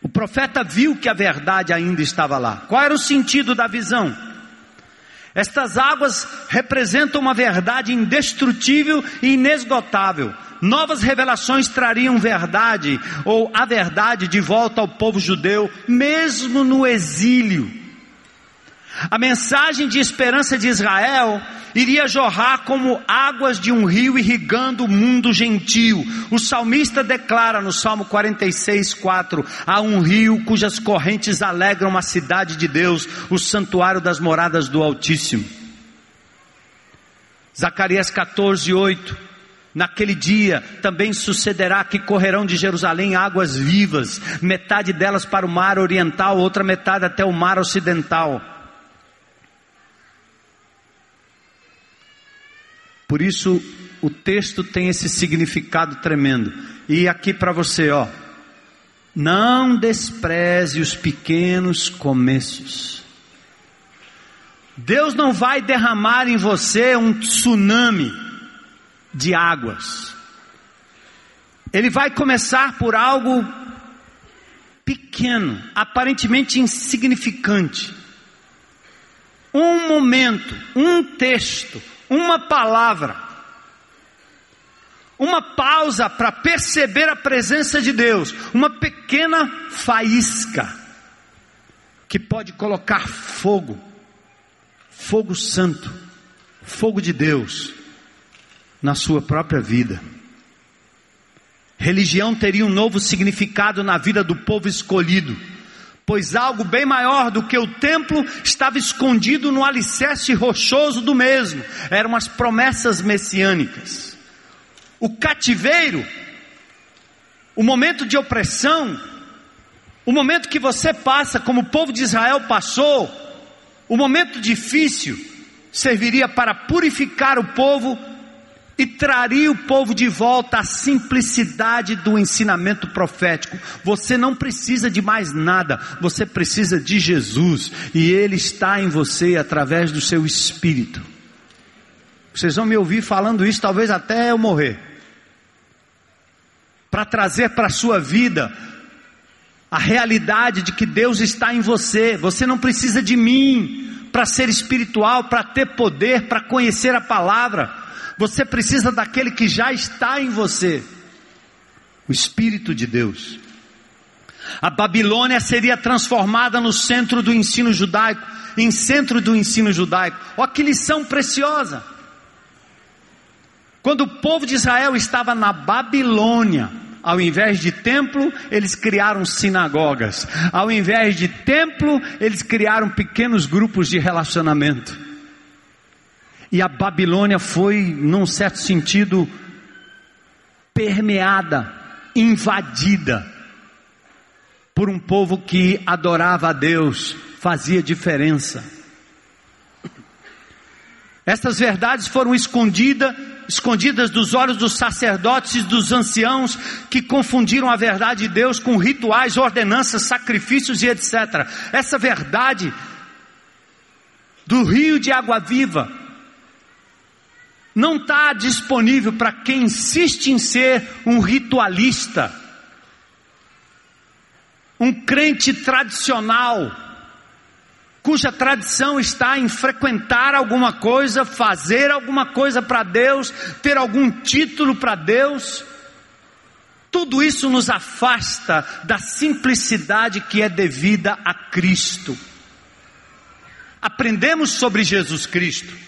O profeta viu que a verdade ainda estava lá. Qual era o sentido da visão? Estas águas representam uma verdade indestrutível e inesgotável. Novas revelações trariam verdade ou a verdade de volta ao povo judeu, mesmo no exílio. A mensagem de esperança de Israel iria jorrar como águas de um rio irrigando o mundo gentil. O salmista declara no Salmo 46, 4: Há um rio cujas correntes alegram a cidade de Deus, o santuário das moradas do Altíssimo. Zacarias 14, 8. Naquele dia também sucederá que correrão de Jerusalém águas vivas, metade delas para o mar oriental, outra metade até o mar ocidental. Por isso o texto tem esse significado tremendo. E aqui para você, ó. Não despreze os pequenos começos. Deus não vai derramar em você um tsunami de águas. Ele vai começar por algo pequeno, aparentemente insignificante. Um momento, um texto, uma palavra, uma pausa para perceber a presença de Deus, uma pequena faísca que pode colocar fogo, fogo santo, fogo de Deus na sua própria vida. Religião teria um novo significado na vida do povo escolhido pois algo bem maior do que o templo estava escondido no alicerce rochoso do mesmo, eram as promessas messiânicas. O cativeiro, o momento de opressão, o momento que você passa, como o povo de Israel passou, o momento difícil, serviria para purificar o povo e traria o povo de volta à simplicidade do ensinamento profético. Você não precisa de mais nada, você precisa de Jesus e Ele está em você através do seu Espírito. Vocês vão me ouvir falando isso, talvez até eu morrer, para trazer para a sua vida a realidade de que Deus está em você. Você não precisa de mim para ser espiritual, para ter poder, para conhecer a palavra. Você precisa daquele que já está em você. o Espírito de Deus. A Babilônia seria transformada no centro do ensino judaico, em centro do ensino judaico. Olha que lição preciosa. Quando o povo de Israel estava na Babilônia, ao invés de templo, eles criaram sinagogas. Ao invés de templo, eles criaram pequenos grupos de relacionamento. E a Babilônia foi, num certo sentido, permeada, invadida por um povo que adorava a Deus, fazia diferença. Estas verdades foram escondidas escondidas dos olhos dos sacerdotes e dos anciãos que confundiram a verdade de Deus com rituais, ordenanças, sacrifícios e etc. Essa verdade do rio de água viva não está disponível para quem insiste em ser um ritualista, um crente tradicional cuja tradição está em frequentar alguma coisa, fazer alguma coisa para Deus, ter algum título para Deus. Tudo isso nos afasta da simplicidade que é devida a Cristo. Aprendemos sobre Jesus Cristo,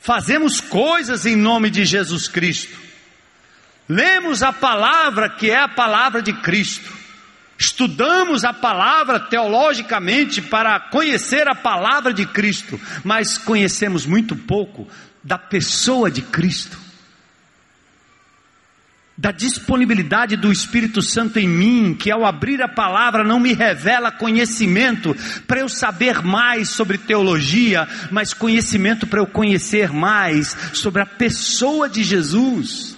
fazemos coisas em nome de Jesus Cristo, lemos a palavra que é a palavra de Cristo, Estudamos a palavra teologicamente para conhecer a palavra de Cristo, mas conhecemos muito pouco da pessoa de Cristo, da disponibilidade do Espírito Santo em mim, que ao abrir a palavra não me revela conhecimento para eu saber mais sobre teologia, mas conhecimento para eu conhecer mais sobre a pessoa de Jesus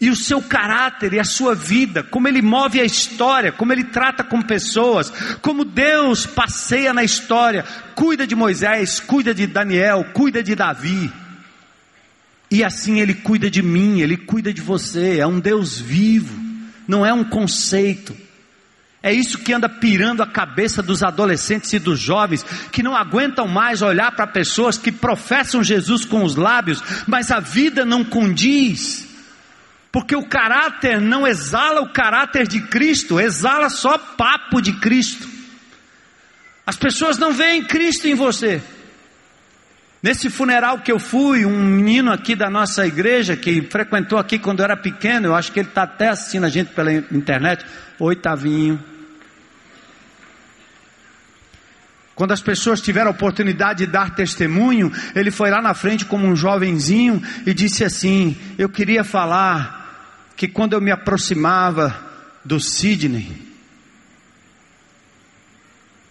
e o seu caráter e a sua vida, como ele move a história, como ele trata com pessoas, como Deus passeia na história, cuida de Moisés, cuida de Daniel, cuida de Davi. E assim ele cuida de mim, ele cuida de você, é um Deus vivo, não é um conceito. É isso que anda pirando a cabeça dos adolescentes e dos jovens, que não aguentam mais olhar para pessoas que professam Jesus com os lábios, mas a vida não condiz. Porque o caráter não exala o caráter de Cristo, exala só papo de Cristo. As pessoas não veem Cristo em você. Nesse funeral que eu fui, um menino aqui da nossa igreja, que frequentou aqui quando eu era pequeno, eu acho que ele está até assistindo a gente pela internet. Oi, Tavinho. Quando as pessoas tiveram a oportunidade de dar testemunho, ele foi lá na frente como um jovenzinho e disse assim: Eu queria falar que quando eu me aproximava do Sidney,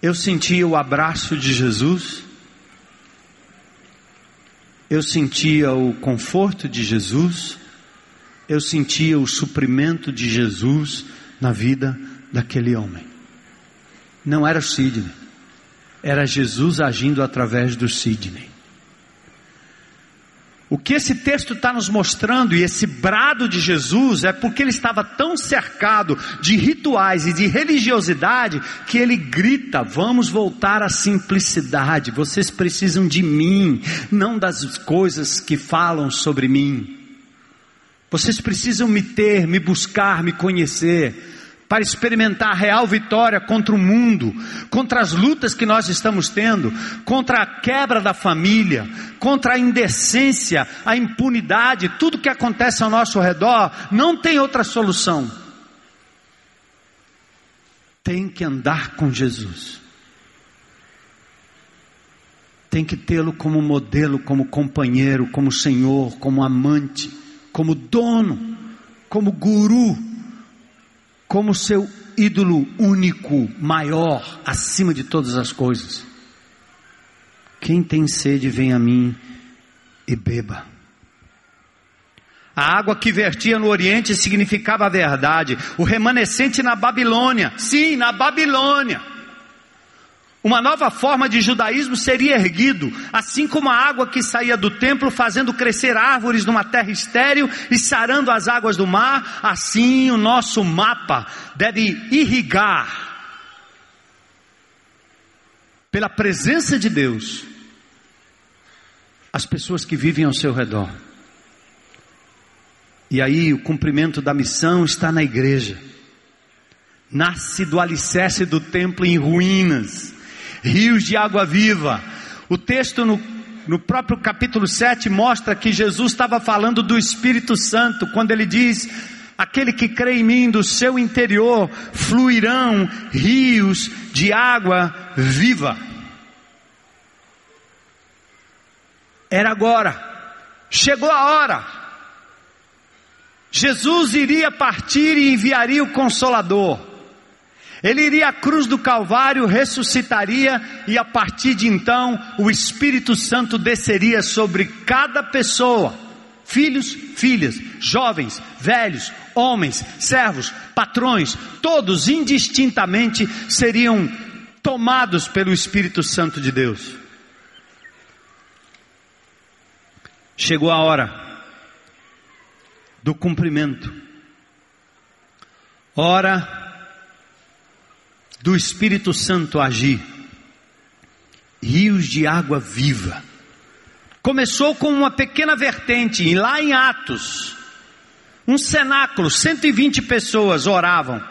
eu sentia o abraço de Jesus, eu sentia o conforto de Jesus, eu sentia o suprimento de Jesus na vida daquele homem. Não era o Sidney, era Jesus agindo através do Sidney. O que esse texto está nos mostrando e esse brado de Jesus é porque ele estava tão cercado de rituais e de religiosidade que ele grita: vamos voltar à simplicidade. Vocês precisam de mim, não das coisas que falam sobre mim. Vocês precisam me ter, me buscar, me conhecer para experimentar real vitória contra o mundo, contra as lutas que nós estamos tendo, contra a quebra da família, contra a indecência, a impunidade, tudo que acontece ao nosso redor, não tem outra solução. Tem que andar com Jesus. Tem que tê-lo como modelo, como companheiro, como senhor, como amante, como dono, como guru como seu ídolo único, maior, acima de todas as coisas. Quem tem sede, vem a mim e beba. A água que vertia no Oriente significava a verdade. O remanescente na Babilônia, sim, na Babilônia uma nova forma de judaísmo seria erguido, assim como a água que saía do templo fazendo crescer árvores numa terra estéril e sarando as águas do mar, assim o nosso mapa deve irrigar pela presença de Deus as pessoas que vivem ao seu redor. E aí o cumprimento da missão está na igreja. Nasce do alicerce do templo em ruínas, rios de água viva. O texto no, no próprio capítulo 7 mostra que Jesus estava falando do Espírito Santo, quando ele diz: Aquele que crê em mim, do seu interior fluirão rios de água viva. Era agora, chegou a hora. Jesus iria partir e enviaria o Consolador. Ele iria à cruz do Calvário, ressuscitaria e a partir de então o Espírito Santo desceria sobre cada pessoa, filhos, filhas, jovens, velhos, homens, servos, patrões, todos indistintamente seriam tomados pelo Espírito Santo de Deus. Chegou a hora do cumprimento, hora do Espírito Santo agir, rios de água viva. Começou com uma pequena vertente, lá em Atos, um cenáculo, 120 pessoas oravam,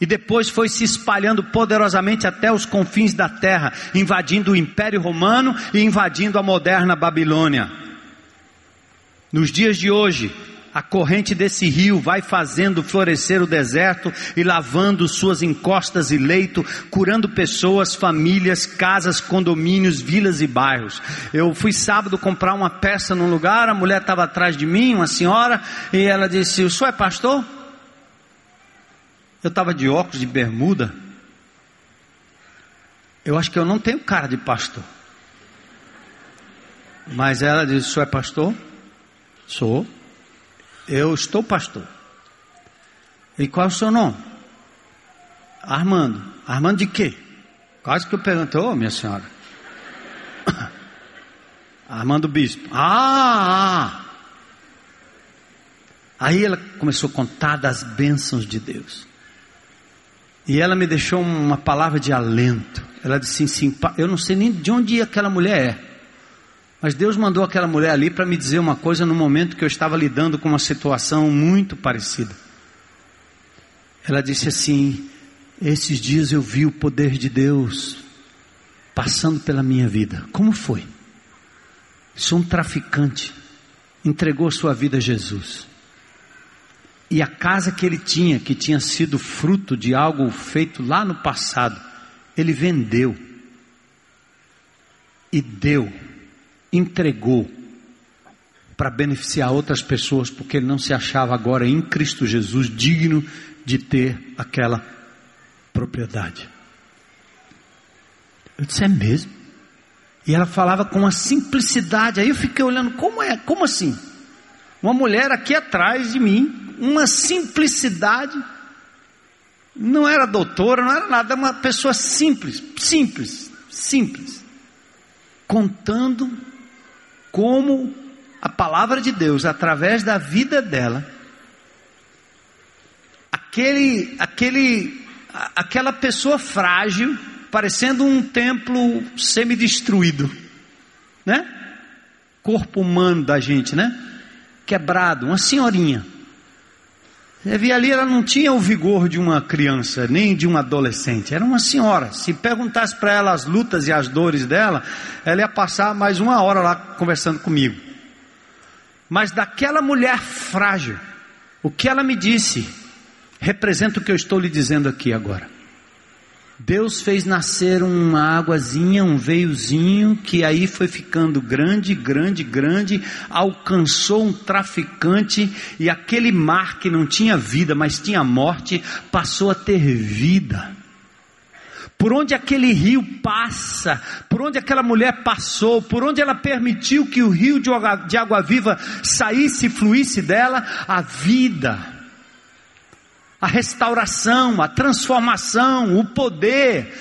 e depois foi se espalhando poderosamente até os confins da terra, invadindo o Império Romano e invadindo a moderna Babilônia. Nos dias de hoje, a corrente desse rio vai fazendo florescer o deserto e lavando suas encostas e leito, curando pessoas, famílias, casas, condomínios, vilas e bairros. Eu fui sábado comprar uma peça num lugar, a mulher estava atrás de mim, uma senhora, e ela disse: O senhor é pastor? Eu estava de óculos, de bermuda. Eu acho que eu não tenho cara de pastor. Mas ela disse: O senhor é pastor? Sou. Eu estou pastor. E qual é o seu nome? Armando. Armando de quê? Quase que eu perguntei, ô oh, minha senhora. Armando Bispo. Ah, ah! Aí ela começou a contar das bênçãos de Deus. E ela me deixou uma palavra de alento. Ela disse assim: Eu não sei nem de onde aquela mulher é. Mas Deus mandou aquela mulher ali para me dizer uma coisa no momento que eu estava lidando com uma situação muito parecida. Ela disse assim: Esses dias eu vi o poder de Deus passando pela minha vida. Como foi? Sou um traficante, entregou sua vida a Jesus. E a casa que ele tinha, que tinha sido fruto de algo feito lá no passado, ele vendeu e deu entregou para beneficiar outras pessoas, porque ele não se achava agora em Cristo Jesus digno de ter aquela propriedade. Eu disse, é mesmo? E ela falava com uma simplicidade. Aí eu fiquei olhando, como é? Como assim? Uma mulher aqui atrás de mim, uma simplicidade. Não era doutora, não era nada, uma pessoa simples, simples, simples. Contando como a palavra de Deus, através da vida dela, aquele, aquele, aquela pessoa frágil, parecendo um templo semi-destruído, né? Corpo humano da gente, né? Quebrado, uma senhorinha. Você via ali, ela não tinha o vigor de uma criança, nem de um adolescente, era uma senhora. Se perguntasse para ela as lutas e as dores dela, ela ia passar mais uma hora lá conversando comigo. Mas daquela mulher frágil, o que ela me disse, representa o que eu estou lhe dizendo aqui agora. Deus fez nascer uma águazinha, um veiozinho, que aí foi ficando grande, grande, grande, alcançou um traficante, e aquele mar que não tinha vida, mas tinha morte, passou a ter vida. Por onde aquele rio passa, por onde aquela mulher passou, por onde ela permitiu que o rio de água, de água viva saísse e fluísse dela, a vida a restauração, a transformação, o poder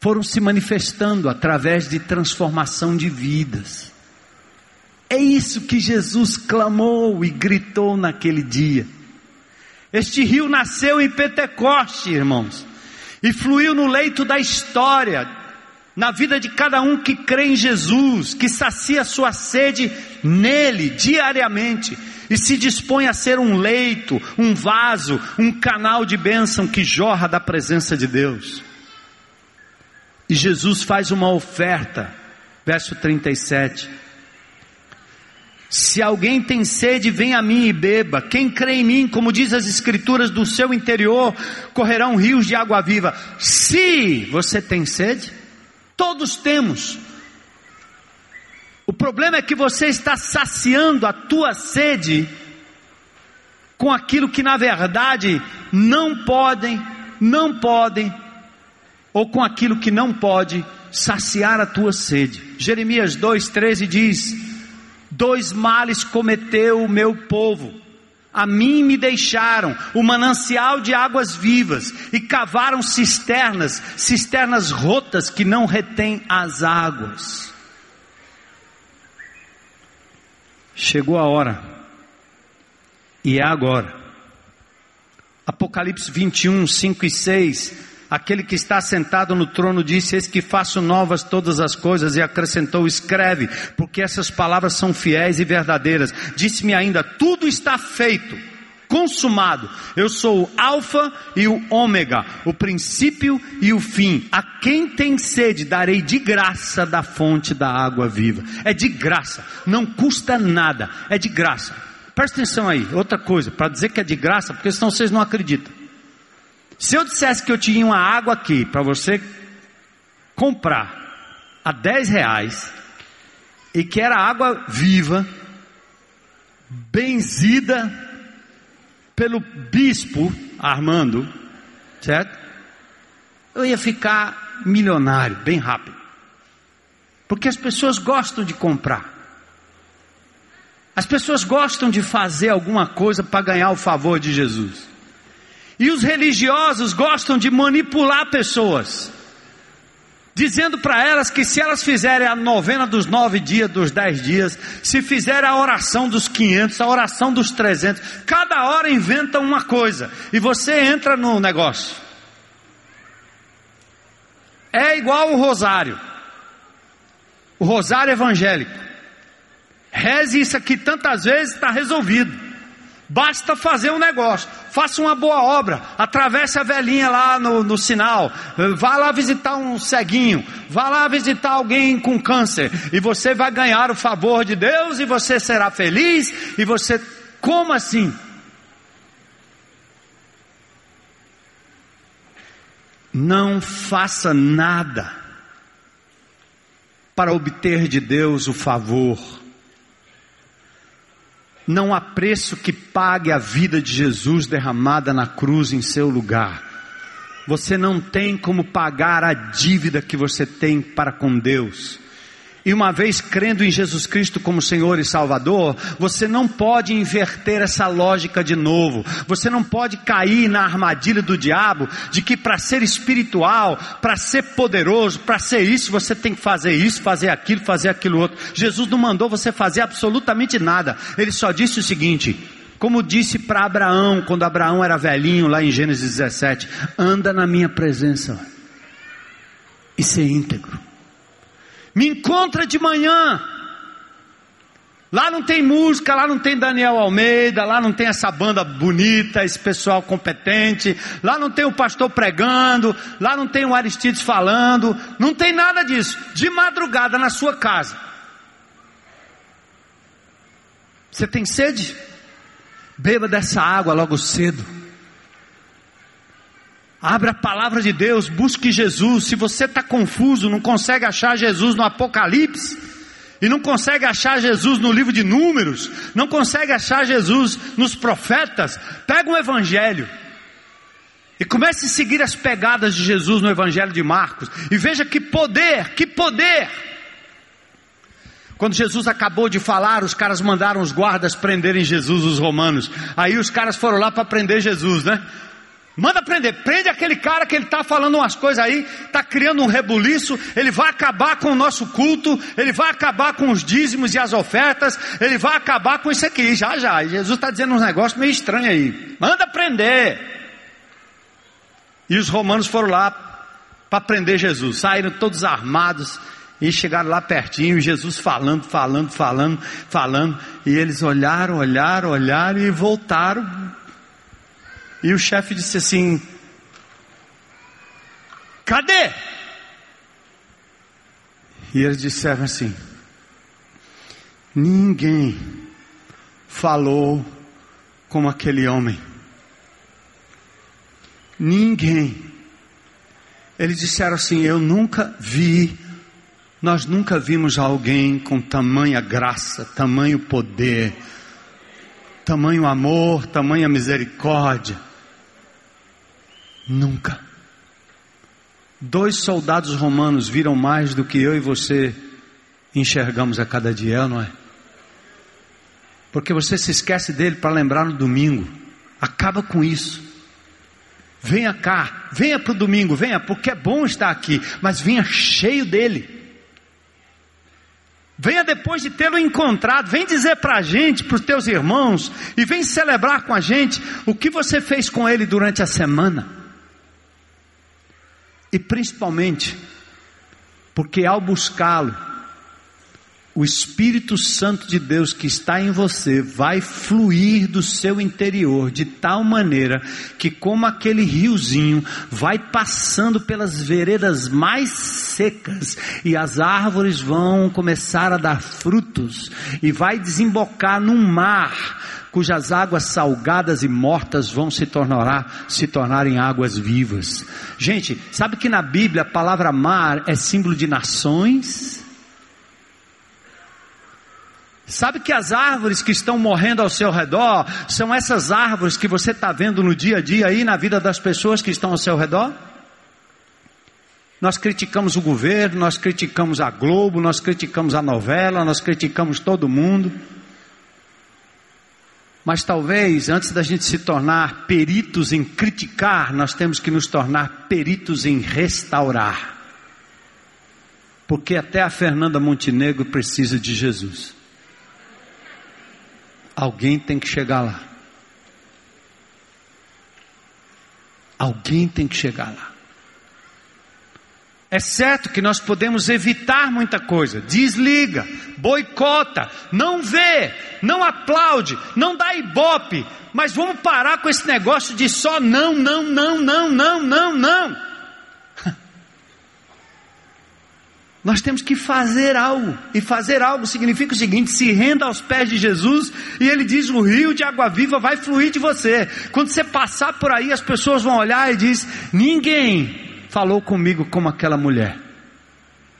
foram se manifestando através de transformação de vidas. É isso que Jesus clamou e gritou naquele dia. Este rio nasceu em Pentecoste, irmãos, e fluiu no leito da história, na vida de cada um que crê em Jesus, que sacia sua sede nele diariamente e se dispõe a ser um leito, um vaso, um canal de bênção que jorra da presença de Deus. E Jesus faz uma oferta, verso 37. Se alguém tem sede, vem a mim e beba. Quem crê em mim, como diz as Escrituras, do seu interior correrão rios de água viva. Se você tem sede, todos temos. O problema é que você está saciando a tua sede com aquilo que na verdade não podem, não podem, ou com aquilo que não pode saciar a tua sede. Jeremias 2,13 diz: Dois males cometeu o meu povo. A mim me deixaram o manancial de águas vivas e cavaram cisternas, cisternas rotas que não retêm as águas. Chegou a hora, e é agora. Apocalipse 21, 5 e 6. Aquele que está sentado no trono disse: Eis que faço novas todas as coisas, e acrescentou: Escreve, porque essas palavras são fiéis e verdadeiras. Disse-me ainda: Tudo está feito consumado. Eu sou o Alfa e o Ômega, o princípio e o fim. A quem tem sede, darei de graça da fonte da água viva. É de graça, não custa nada, é de graça. Presta atenção aí, outra coisa, para dizer que é de graça, porque senão vocês não acreditam. Se eu dissesse que eu tinha uma água aqui para você comprar a 10 reais e que era água viva, benzida, pelo bispo Armando, certo? Eu ia ficar milionário bem rápido. Porque as pessoas gostam de comprar. As pessoas gostam de fazer alguma coisa para ganhar o favor de Jesus. E os religiosos gostam de manipular pessoas dizendo para elas que se elas fizerem a novena dos nove dias, dos dez dias, se fizerem a oração dos quinhentos, a oração dos trezentos, cada hora inventa uma coisa e você entra no negócio. É igual o rosário, o rosário evangélico. Reze isso aqui tantas vezes, está resolvido. Basta fazer um negócio, faça uma boa obra, atravesse a velhinha lá no, no, sinal, vá lá visitar um ceguinho, vá lá visitar alguém com câncer, e você vai ganhar o favor de Deus, e você será feliz, e você, como assim? Não faça nada para obter de Deus o favor não há preço que pague a vida de Jesus derramada na cruz em seu lugar. Você não tem como pagar a dívida que você tem para com Deus. E uma vez crendo em Jesus Cristo como Senhor e Salvador, você não pode inverter essa lógica de novo. Você não pode cair na armadilha do diabo de que para ser espiritual, para ser poderoso, para ser isso, você tem que fazer isso, fazer aquilo, fazer aquilo outro. Jesus não mandou você fazer absolutamente nada. Ele só disse o seguinte: como disse para Abraão, quando Abraão era velhinho, lá em Gênesis 17: anda na minha presença e ser íntegro. Me encontra de manhã. Lá não tem música, lá não tem Daniel Almeida, lá não tem essa banda bonita, esse pessoal competente, lá não tem o pastor pregando, lá não tem o Aristides falando, não tem nada disso. De madrugada na sua casa. Você tem sede? Beba dessa água logo cedo. Abra a palavra de Deus, busque Jesus. Se você está confuso, não consegue achar Jesus no Apocalipse, e não consegue achar Jesus no livro de Números, não consegue achar Jesus nos profetas, pega um evangelho. E comece a seguir as pegadas de Jesus no Evangelho de Marcos. E veja que poder, que poder. Quando Jesus acabou de falar, os caras mandaram os guardas prenderem Jesus, os romanos. Aí os caras foram lá para prender Jesus, né? Manda prender, prende aquele cara que ele está falando umas coisas aí, está criando um rebuliço, ele vai acabar com o nosso culto, ele vai acabar com os dízimos e as ofertas, ele vai acabar com isso aqui, já já. Jesus está dizendo uns negócios meio estranhos aí. Manda prender. E os romanos foram lá para prender Jesus. Saíram todos armados e chegaram lá pertinho, Jesus falando, falando, falando, falando, e eles olharam, olharam, olharam e voltaram. E o chefe disse assim: Cadê? E eles disseram assim: Ninguém falou como aquele homem. Ninguém. Eles disseram assim: Eu nunca vi, nós nunca vimos alguém com tamanha graça, tamanho poder, tamanho amor, tamanha misericórdia. Nunca. Dois soldados romanos viram mais do que eu e você enxergamos a cada dia, não é? Porque você se esquece dele para lembrar no domingo. Acaba com isso. Venha cá, venha para o domingo, venha, porque é bom estar aqui, mas venha cheio dele. Venha depois de tê-lo encontrado, vem dizer para a gente, para os teus irmãos, e vem celebrar com a gente o que você fez com ele durante a semana. E principalmente, porque ao buscá-lo, o Espírito Santo de Deus que está em você vai fluir do seu interior de tal maneira que, como aquele riozinho, vai passando pelas veredas mais secas e as árvores vão começar a dar frutos e vai desembocar num mar cujas águas salgadas e mortas vão se tornar, se tornarem águas vivas. Gente, sabe que na Bíblia a palavra mar é símbolo de nações? Sabe que as árvores que estão morrendo ao seu redor são essas árvores que você está vendo no dia a dia aí na vida das pessoas que estão ao seu redor? Nós criticamos o governo, nós criticamos a Globo, nós criticamos a novela, nós criticamos todo mundo. Mas talvez antes da gente se tornar peritos em criticar, nós temos que nos tornar peritos em restaurar. Porque até a Fernanda Montenegro precisa de Jesus. Alguém tem que chegar lá. Alguém tem que chegar lá. É certo que nós podemos evitar muita coisa, desliga, boicota, não vê, não aplaude, não dá ibope, mas vamos parar com esse negócio de só não, não, não, não, não, não, não. Nós temos que fazer algo. E fazer algo significa o seguinte: se renda aos pés de Jesus e ele diz: o rio de água viva vai fluir de você. Quando você passar por aí, as pessoas vão olhar e diz: ninguém falou comigo como aquela mulher.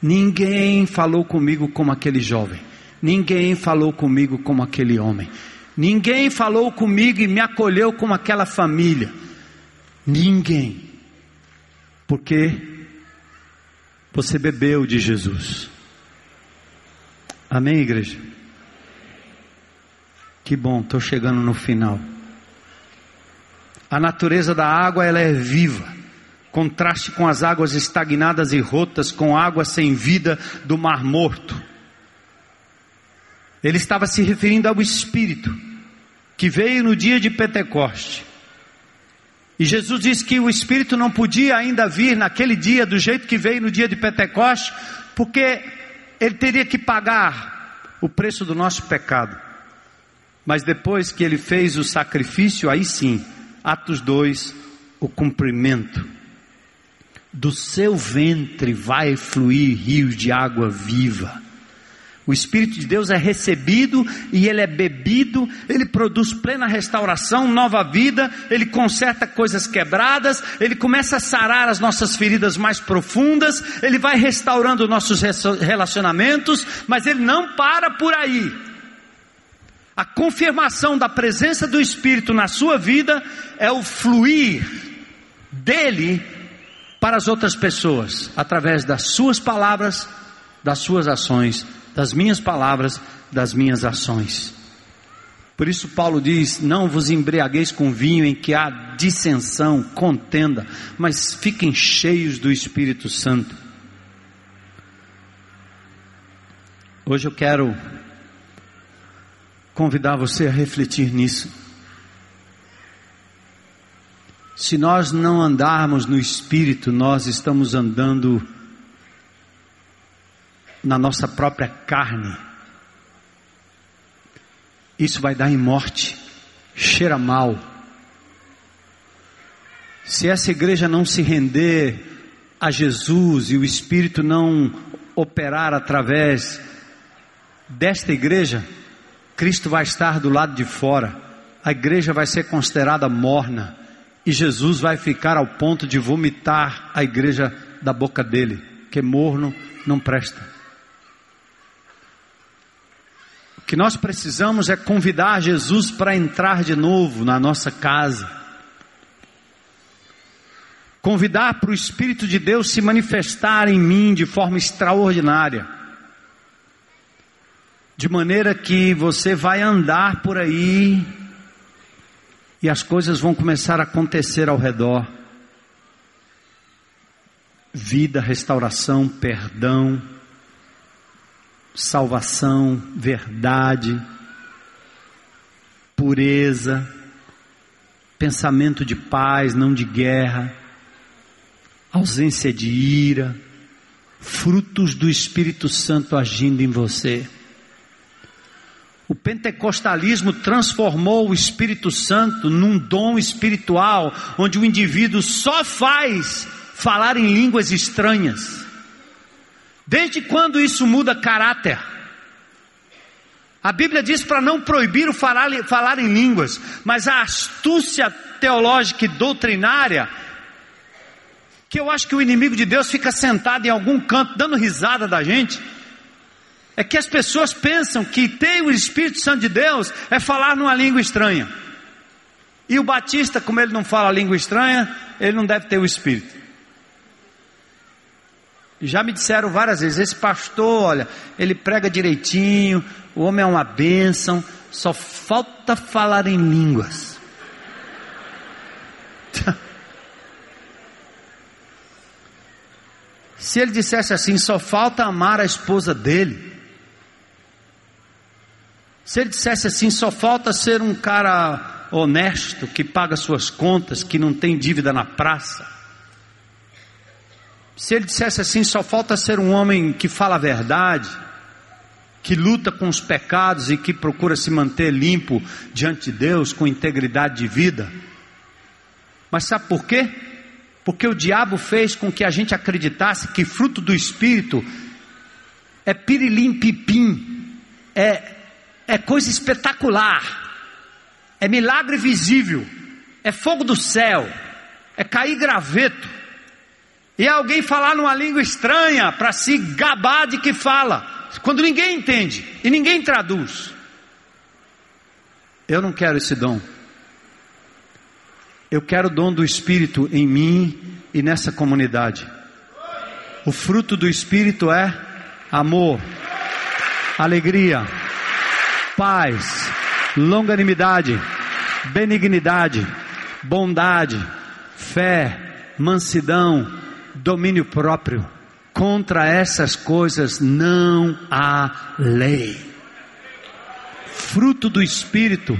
Ninguém falou comigo como aquele jovem. Ninguém falou comigo como aquele homem. Ninguém falou comigo e me acolheu como aquela família. Ninguém. Porque você bebeu de Jesus. Amém, igreja? Que bom, estou chegando no final. A natureza da água ela é viva, contraste com as águas estagnadas e rotas, com água sem vida do mar morto. Ele estava se referindo ao Espírito que veio no dia de Pentecoste e Jesus disse que o Espírito não podia ainda vir naquele dia do jeito que veio no dia de Pentecoste, porque ele teria que pagar o preço do nosso pecado. Mas depois que ele fez o sacrifício, aí sim, Atos 2, o cumprimento. Do seu ventre vai fluir rios de água viva. O Espírito de Deus é recebido e ele é bebido, ele produz plena restauração, nova vida, ele conserta coisas quebradas, ele começa a sarar as nossas feridas mais profundas, ele vai restaurando nossos relacionamentos, mas ele não para por aí. A confirmação da presença do Espírito na sua vida é o fluir dele para as outras pessoas, através das suas palavras, das suas ações das minhas palavras, das minhas ações. Por isso Paulo diz: Não vos embriagueis com vinho em que há dissensão, contenda, mas fiquem cheios do Espírito Santo. Hoje eu quero convidar você a refletir nisso. Se nós não andarmos no espírito, nós estamos andando na nossa própria carne. Isso vai dar em morte, cheira mal. Se essa igreja não se render a Jesus e o Espírito não operar através desta igreja, Cristo vai estar do lado de fora, a igreja vai ser considerada morna e Jesus vai ficar ao ponto de vomitar a igreja da boca dele, que morno não presta. O que nós precisamos é convidar Jesus para entrar de novo na nossa casa. Convidar para o Espírito de Deus se manifestar em mim de forma extraordinária. De maneira que você vai andar por aí e as coisas vão começar a acontecer ao redor. Vida, restauração, perdão, salvação, verdade, pureza, pensamento de paz, não de guerra, ausência de ira, frutos do Espírito Santo agindo em você. O pentecostalismo transformou o Espírito Santo num dom espiritual, onde o indivíduo só faz falar em línguas estranhas. Desde quando isso muda caráter? A Bíblia diz para não proibir o falar, falar em línguas, mas a astúcia teológica e doutrinária, que eu acho que o inimigo de Deus fica sentado em algum canto dando risada da gente, é que as pessoas pensam que ter o Espírito Santo de Deus é falar numa língua estranha. E o Batista, como ele não fala língua estranha, ele não deve ter o Espírito. Já me disseram várias vezes: esse pastor, olha, ele prega direitinho, o homem é uma bênção, só falta falar em línguas. Se ele dissesse assim, só falta amar a esposa dele. Se ele dissesse assim, só falta ser um cara honesto, que paga suas contas, que não tem dívida na praça. Se ele dissesse assim, só falta ser um homem que fala a verdade, que luta com os pecados e que procura se manter limpo diante de Deus com integridade de vida. Mas sabe por quê? Porque o diabo fez com que a gente acreditasse que fruto do Espírito é pirilim pipim, é, é coisa espetacular, é milagre visível, é fogo do céu, é cair graveto e alguém falar numa língua estranha para se gabar de que fala, quando ninguém entende e ninguém traduz. Eu não quero esse dom. Eu quero o dom do Espírito em mim e nessa comunidade. O fruto do Espírito é amor, alegria, paz, longanimidade, benignidade, bondade, fé, mansidão, domínio próprio. Contra essas coisas não há lei. Fruto do Espírito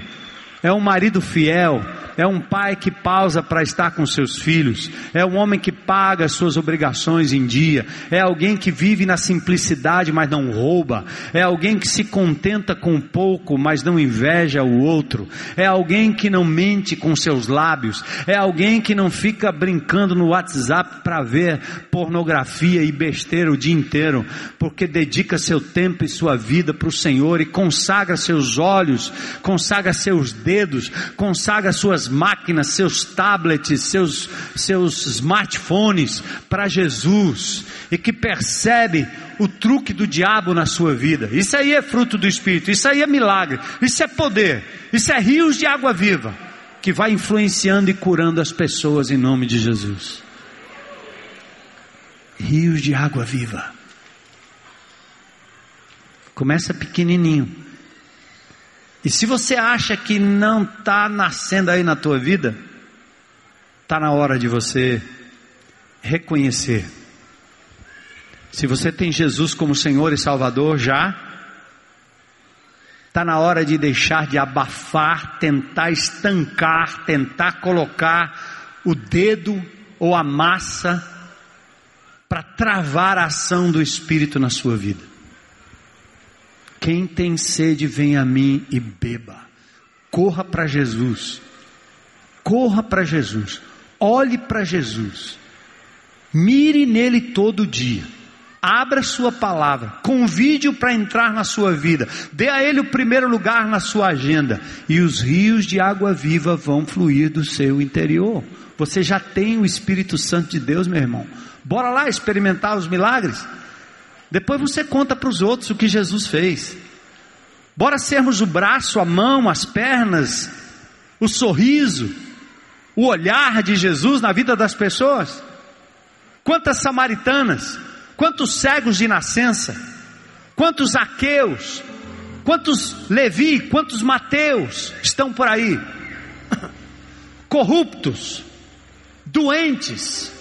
é um marido fiel, é um pai que pausa para estar com seus filhos, é um homem que paga suas obrigações em dia, é alguém que vive na simplicidade, mas não rouba, é alguém que se contenta com pouco, mas não inveja o outro, é alguém que não mente com seus lábios, é alguém que não fica brincando no WhatsApp para ver pornografia e besteira o dia inteiro, porque dedica seu tempo e sua vida para o Senhor e consagra seus olhos, consagra seus dedos, consagra suas suas máquinas, seus tablets, seus, seus smartphones para Jesus e que percebe o truque do diabo na sua vida. Isso aí é fruto do Espírito, isso aí é milagre, isso é poder, isso é rios de água viva que vai influenciando e curando as pessoas em nome de Jesus. Rios de água viva. Começa pequenininho e se você acha que não está nascendo aí na tua vida, está na hora de você reconhecer. Se você tem Jesus como Senhor e Salvador já, está na hora de deixar de abafar, tentar estancar, tentar colocar o dedo ou a massa para travar a ação do Espírito na sua vida. Quem tem sede, vem a mim e beba. Corra para Jesus. Corra para Jesus. Olhe para Jesus. Mire nele todo dia. Abra sua palavra, convide-o para entrar na sua vida, dê a ele o primeiro lugar na sua agenda, e os rios de água viva vão fluir do seu interior. Você já tem o Espírito Santo de Deus, meu irmão. Bora lá experimentar os milagres. Depois você conta para os outros o que Jesus fez. Bora sermos o braço, a mão, as pernas, o sorriso, o olhar de Jesus na vida das pessoas. Quantas samaritanas, quantos cegos de nascença, quantos aqueus, quantos Levi, quantos Mateus estão por aí, corruptos, doentes,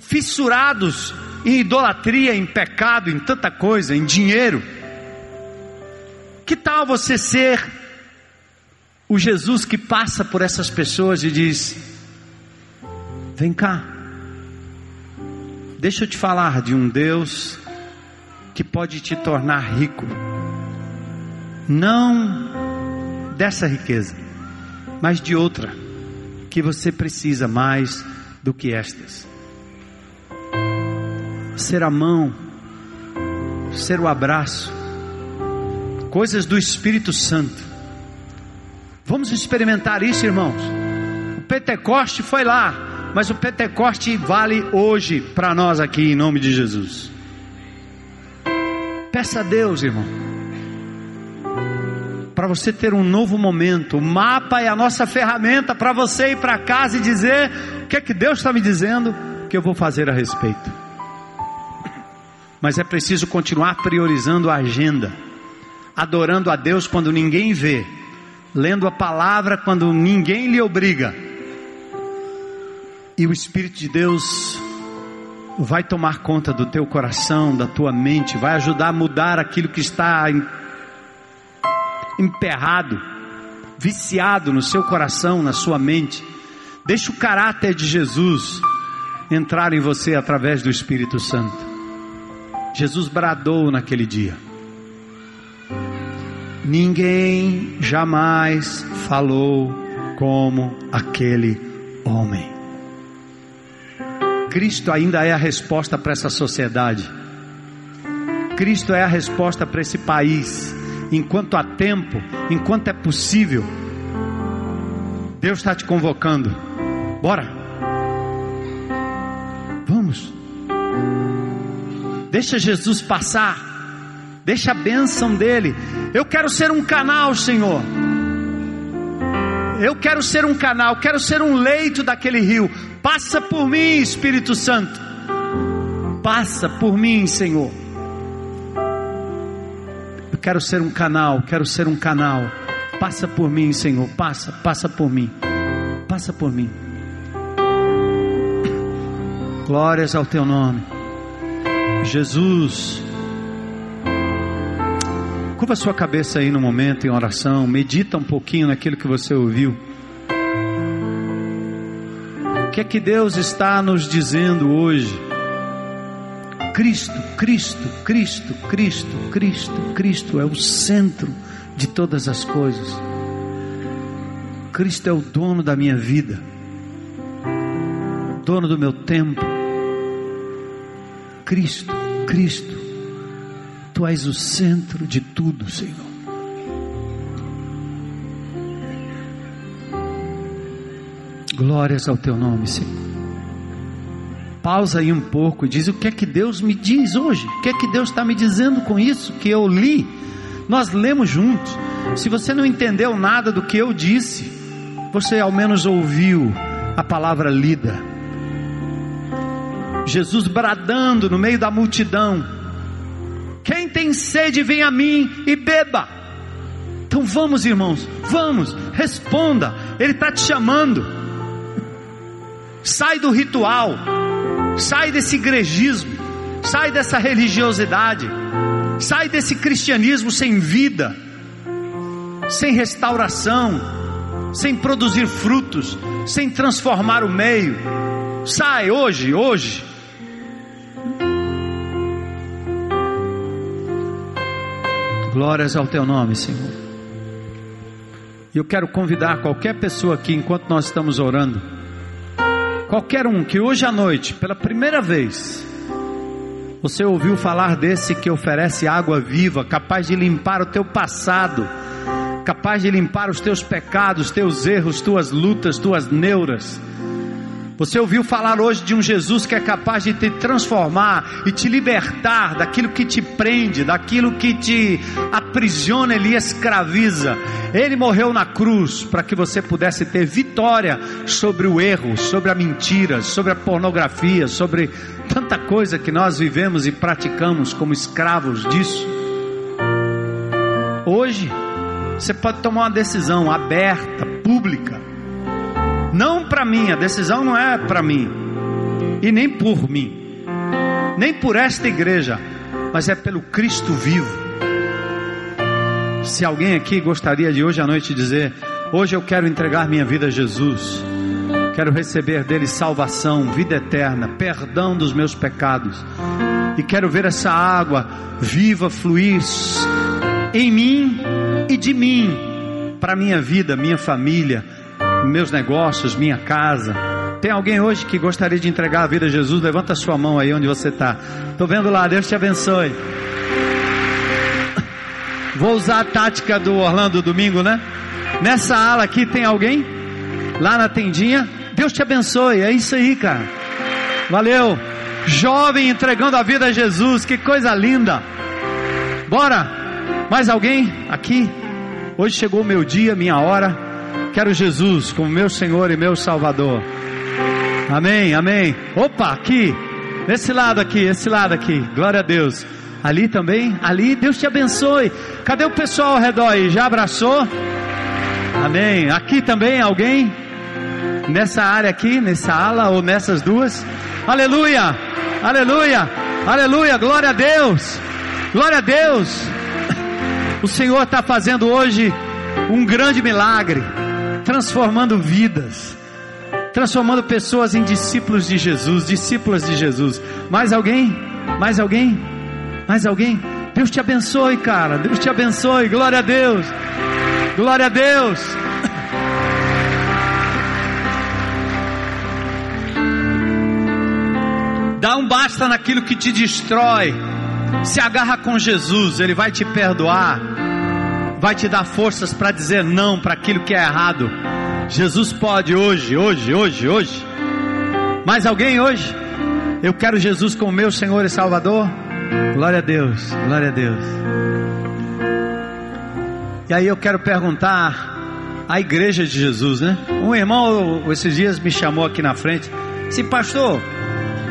fissurados em idolatria, em pecado, em tanta coisa, em dinheiro. Que tal você ser o Jesus que passa por essas pessoas e diz: Vem cá, deixa eu te falar de um Deus que pode te tornar rico, não dessa riqueza, mas de outra, que você precisa mais do que estas ser a mão, ser o abraço, coisas do Espírito Santo. Vamos experimentar isso, irmãos. O Pentecoste foi lá, mas o Pentecoste vale hoje para nós aqui, em nome de Jesus. Peça a Deus, irmão, para você ter um novo momento. O mapa é a nossa ferramenta para você ir para casa e dizer o que é que Deus está me dizendo que eu vou fazer a respeito mas é preciso continuar priorizando a agenda, adorando a Deus quando ninguém vê, lendo a palavra quando ninguém lhe obriga. E o Espírito de Deus vai tomar conta do teu coração, da tua mente, vai ajudar a mudar aquilo que está emperrado, viciado no seu coração, na sua mente. Deixa o caráter de Jesus entrar em você através do Espírito Santo. Jesus bradou naquele dia: Ninguém jamais falou como aquele homem. Cristo ainda é a resposta para essa sociedade. Cristo é a resposta para esse país. Enquanto há tempo, enquanto é possível, Deus está te convocando. Bora. Vamos. Deixa Jesus passar. Deixa a bênção dele. Eu quero ser um canal, Senhor. Eu quero ser um canal, quero ser um leito daquele rio. Passa por mim, Espírito Santo. Passa por mim, Senhor. Eu quero ser um canal, quero ser um canal. Passa por mim, Senhor. Passa, passa por mim. Passa por mim. Glórias ao teu nome. Jesus. Curva sua cabeça aí no momento em oração, medita um pouquinho naquilo que você ouviu. O que é que Deus está nos dizendo hoje? Cristo, Cristo, Cristo, Cristo, Cristo, Cristo é o centro de todas as coisas. Cristo é o dono da minha vida, dono do meu tempo, Cristo, Cristo, Tu és o centro de tudo, Senhor. Glórias ao Teu nome, Senhor. Pausa aí um pouco e diz: O que é que Deus me diz hoje? O que é que Deus está me dizendo com isso que eu li? Nós lemos juntos. Se você não entendeu nada do que eu disse, você ao menos ouviu a palavra lida. Jesus bradando no meio da multidão: Quem tem sede, vem a mim e beba. Então vamos, irmãos, vamos, responda, Ele está te chamando. Sai do ritual, sai desse igrejismo, sai dessa religiosidade, sai desse cristianismo sem vida, sem restauração, sem produzir frutos, sem transformar o meio. Sai hoje, hoje. Glórias ao teu nome, Senhor. E eu quero convidar qualquer pessoa aqui, enquanto nós estamos orando, qualquer um que hoje à noite, pela primeira vez, você ouviu falar desse que oferece água viva, capaz de limpar o teu passado, capaz de limpar os teus pecados, teus erros, tuas lutas, tuas neuras você ouviu falar hoje de um Jesus que é capaz de te transformar e te libertar daquilo que te prende, daquilo que te aprisiona e lhe escraviza. Ele morreu na cruz para que você pudesse ter vitória sobre o erro, sobre a mentira, sobre a pornografia, sobre tanta coisa que nós vivemos e praticamos como escravos disso. Hoje, você pode tomar uma decisão aberta, não para mim, a decisão não é para mim, e nem por mim, nem por esta igreja, mas é pelo Cristo vivo. Se alguém aqui gostaria de hoje à noite dizer: Hoje eu quero entregar minha vida a Jesus, quero receber dele salvação, vida eterna, perdão dos meus pecados, e quero ver essa água viva fluir em mim e de mim, para minha vida, minha família meus negócios, minha casa. Tem alguém hoje que gostaria de entregar a vida a Jesus? Levanta a sua mão aí onde você está. Estou vendo lá, Deus te abençoe. Vou usar a tática do Orlando domingo, né? Nessa ala aqui tem alguém? Lá na tendinha? Deus te abençoe, é isso aí, cara. Valeu. Jovem entregando a vida a Jesus, que coisa linda. Bora. Mais alguém aqui? Hoje chegou o meu dia, minha hora. Quero Jesus como meu Senhor e meu Salvador. Amém, amém. Opa, aqui, esse lado aqui, esse lado aqui. Glória a Deus. Ali também, ali, Deus te abençoe. Cadê o pessoal ao redor aí? Já abraçou? Amém. Aqui também alguém? Nessa área aqui, nessa ala ou nessas duas? Aleluia! Aleluia! Aleluia! Glória a Deus! Glória a Deus! O Senhor está fazendo hoje um grande milagre transformando vidas, transformando pessoas em discípulos de Jesus, discípulas de Jesus. Mais alguém? Mais alguém? Mais alguém? Deus te abençoe, cara. Deus te abençoe. Glória a Deus. Glória a Deus. Dá um basta naquilo que te destrói. Se agarra com Jesus, Ele vai te perdoar vai te dar forças para dizer não para aquilo que é errado. Jesus pode hoje, hoje, hoje, hoje. Mais alguém hoje? Eu quero Jesus como meu Senhor e Salvador. Glória a Deus, glória a Deus. E aí eu quero perguntar à igreja de Jesus, né? Um irmão esses dias me chamou aqui na frente, disse, pastor,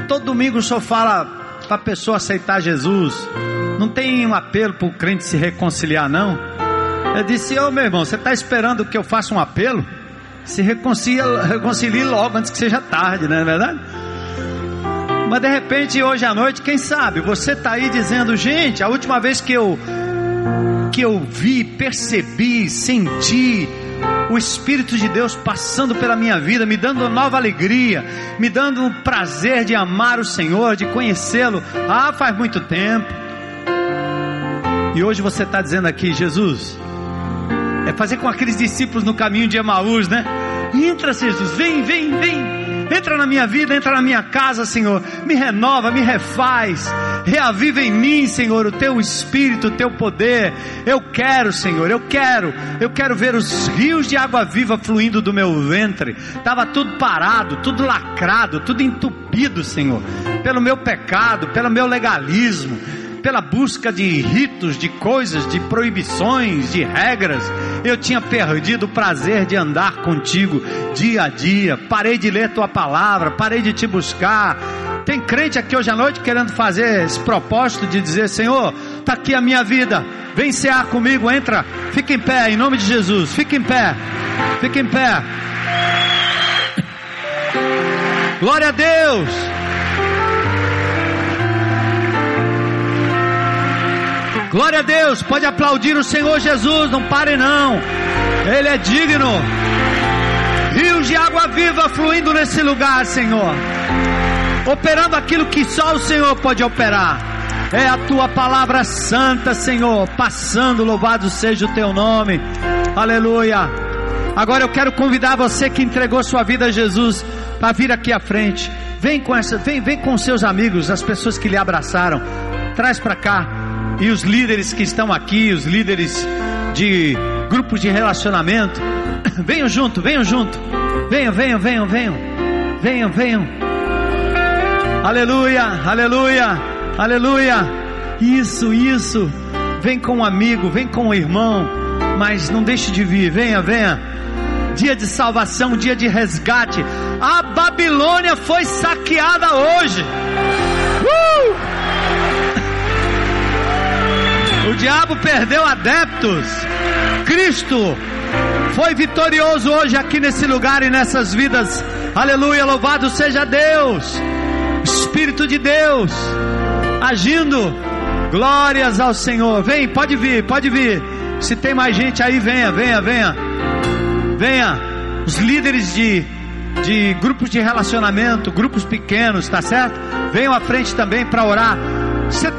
todo domingo o senhor fala para a pessoa aceitar Jesus. Não tem um apelo para o crente se reconciliar, não? Eu disse, ô oh, meu irmão, você está esperando que eu faça um apelo? Se reconcilie, reconcilie logo antes que seja tarde, não é verdade? Mas de repente, hoje à noite, quem sabe, você está aí dizendo, gente, a última vez que eu que eu vi, percebi, senti o Espírito de Deus passando pela minha vida, me dando uma nova alegria, me dando o prazer de amar o Senhor, de conhecê-lo. Ah, faz muito tempo. E hoje você está dizendo aqui, Jesus, é fazer com aqueles discípulos no caminho de Emaús, né? Entra, Jesus, vem, vem, vem. Entra na minha vida, entra na minha casa, Senhor. Me renova, me refaz. Reaviva em mim, Senhor, o teu espírito, o teu poder. Eu quero, Senhor, eu quero. Eu quero ver os rios de água viva fluindo do meu ventre. Estava tudo parado, tudo lacrado, tudo entupido, Senhor, pelo meu pecado, pelo meu legalismo pela busca de ritos, de coisas, de proibições, de regras, eu tinha perdido o prazer de andar contigo dia a dia. Parei de ler tua palavra, parei de te buscar. Tem crente aqui hoje à noite querendo fazer esse propósito de dizer: Senhor, está aqui a minha vida, vem cear comigo, entra, fica em pé, em nome de Jesus, fica em pé, fica em pé. Glória a Deus. Glória a Deus, pode aplaudir o Senhor Jesus, não pare não. Ele é digno. de água viva fluindo nesse lugar, Senhor. Operando aquilo que só o Senhor pode operar. É a tua palavra santa, Senhor, passando, louvado seja o teu nome. Aleluia. Agora eu quero convidar você que entregou sua vida a Jesus para vir aqui à frente. Vem com essa, vem, vem com seus amigos, as pessoas que lhe abraçaram. Traz para cá. E os líderes que estão aqui, os líderes de grupos de relacionamento, venham junto, venham junto. Venham, venham, venham, venham. Venham, venham. Aleluia, aleluia, aleluia. Isso, isso. Vem com um amigo, vem com um irmão, mas não deixe de vir. Venha, venha. Dia de salvação, dia de resgate. A Babilônia foi saqueada hoje. Uh! Diabo perdeu adeptos. Cristo foi vitorioso hoje aqui nesse lugar e nessas vidas. Aleluia, louvado seja Deus. Espírito de Deus agindo. Glórias ao Senhor. Vem, pode vir, pode vir. Se tem mais gente aí, venha, venha, venha. Venha. Os líderes de, de grupos de relacionamento, grupos pequenos, tá certo? Venham à frente também para orar. Você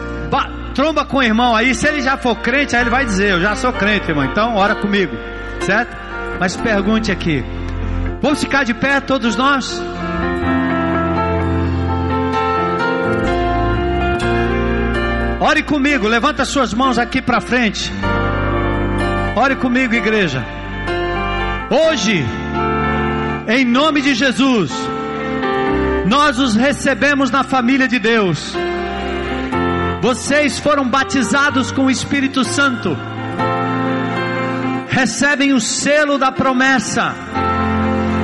tromba com o irmão aí, se ele já for crente, aí ele vai dizer: Eu já sou crente, irmão, então ora comigo, certo? Mas pergunte aqui: Vamos ficar de pé, todos nós? Ore comigo, levanta suas mãos aqui para frente. Ore comigo, igreja. Hoje, em nome de Jesus, nós os recebemos na família de Deus. Vocês foram batizados com o Espírito Santo. Recebem o selo da promessa,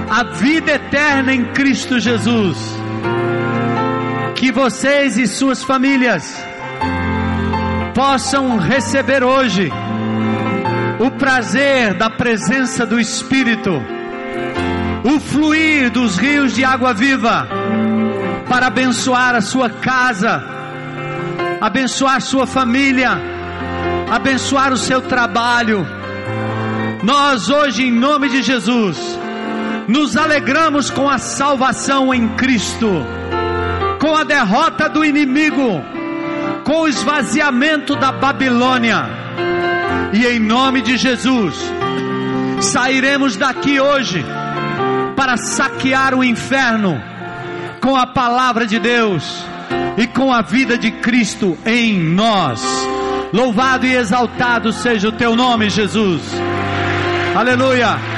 a vida eterna em Cristo Jesus. Que vocês e suas famílias possam receber hoje o prazer da presença do Espírito, o fluir dos rios de água viva, para abençoar a sua casa, abençoar sua família, abençoar o seu trabalho. Nós hoje, em nome de Jesus, nos alegramos com a salvação em Cristo, com a derrota do inimigo com o esvaziamento da Babilônia. E em nome de Jesus, sairemos daqui hoje para saquear o inferno com a palavra de Deus e com a vida de Cristo em nós. Louvado e exaltado seja o teu nome, Jesus. Aleluia.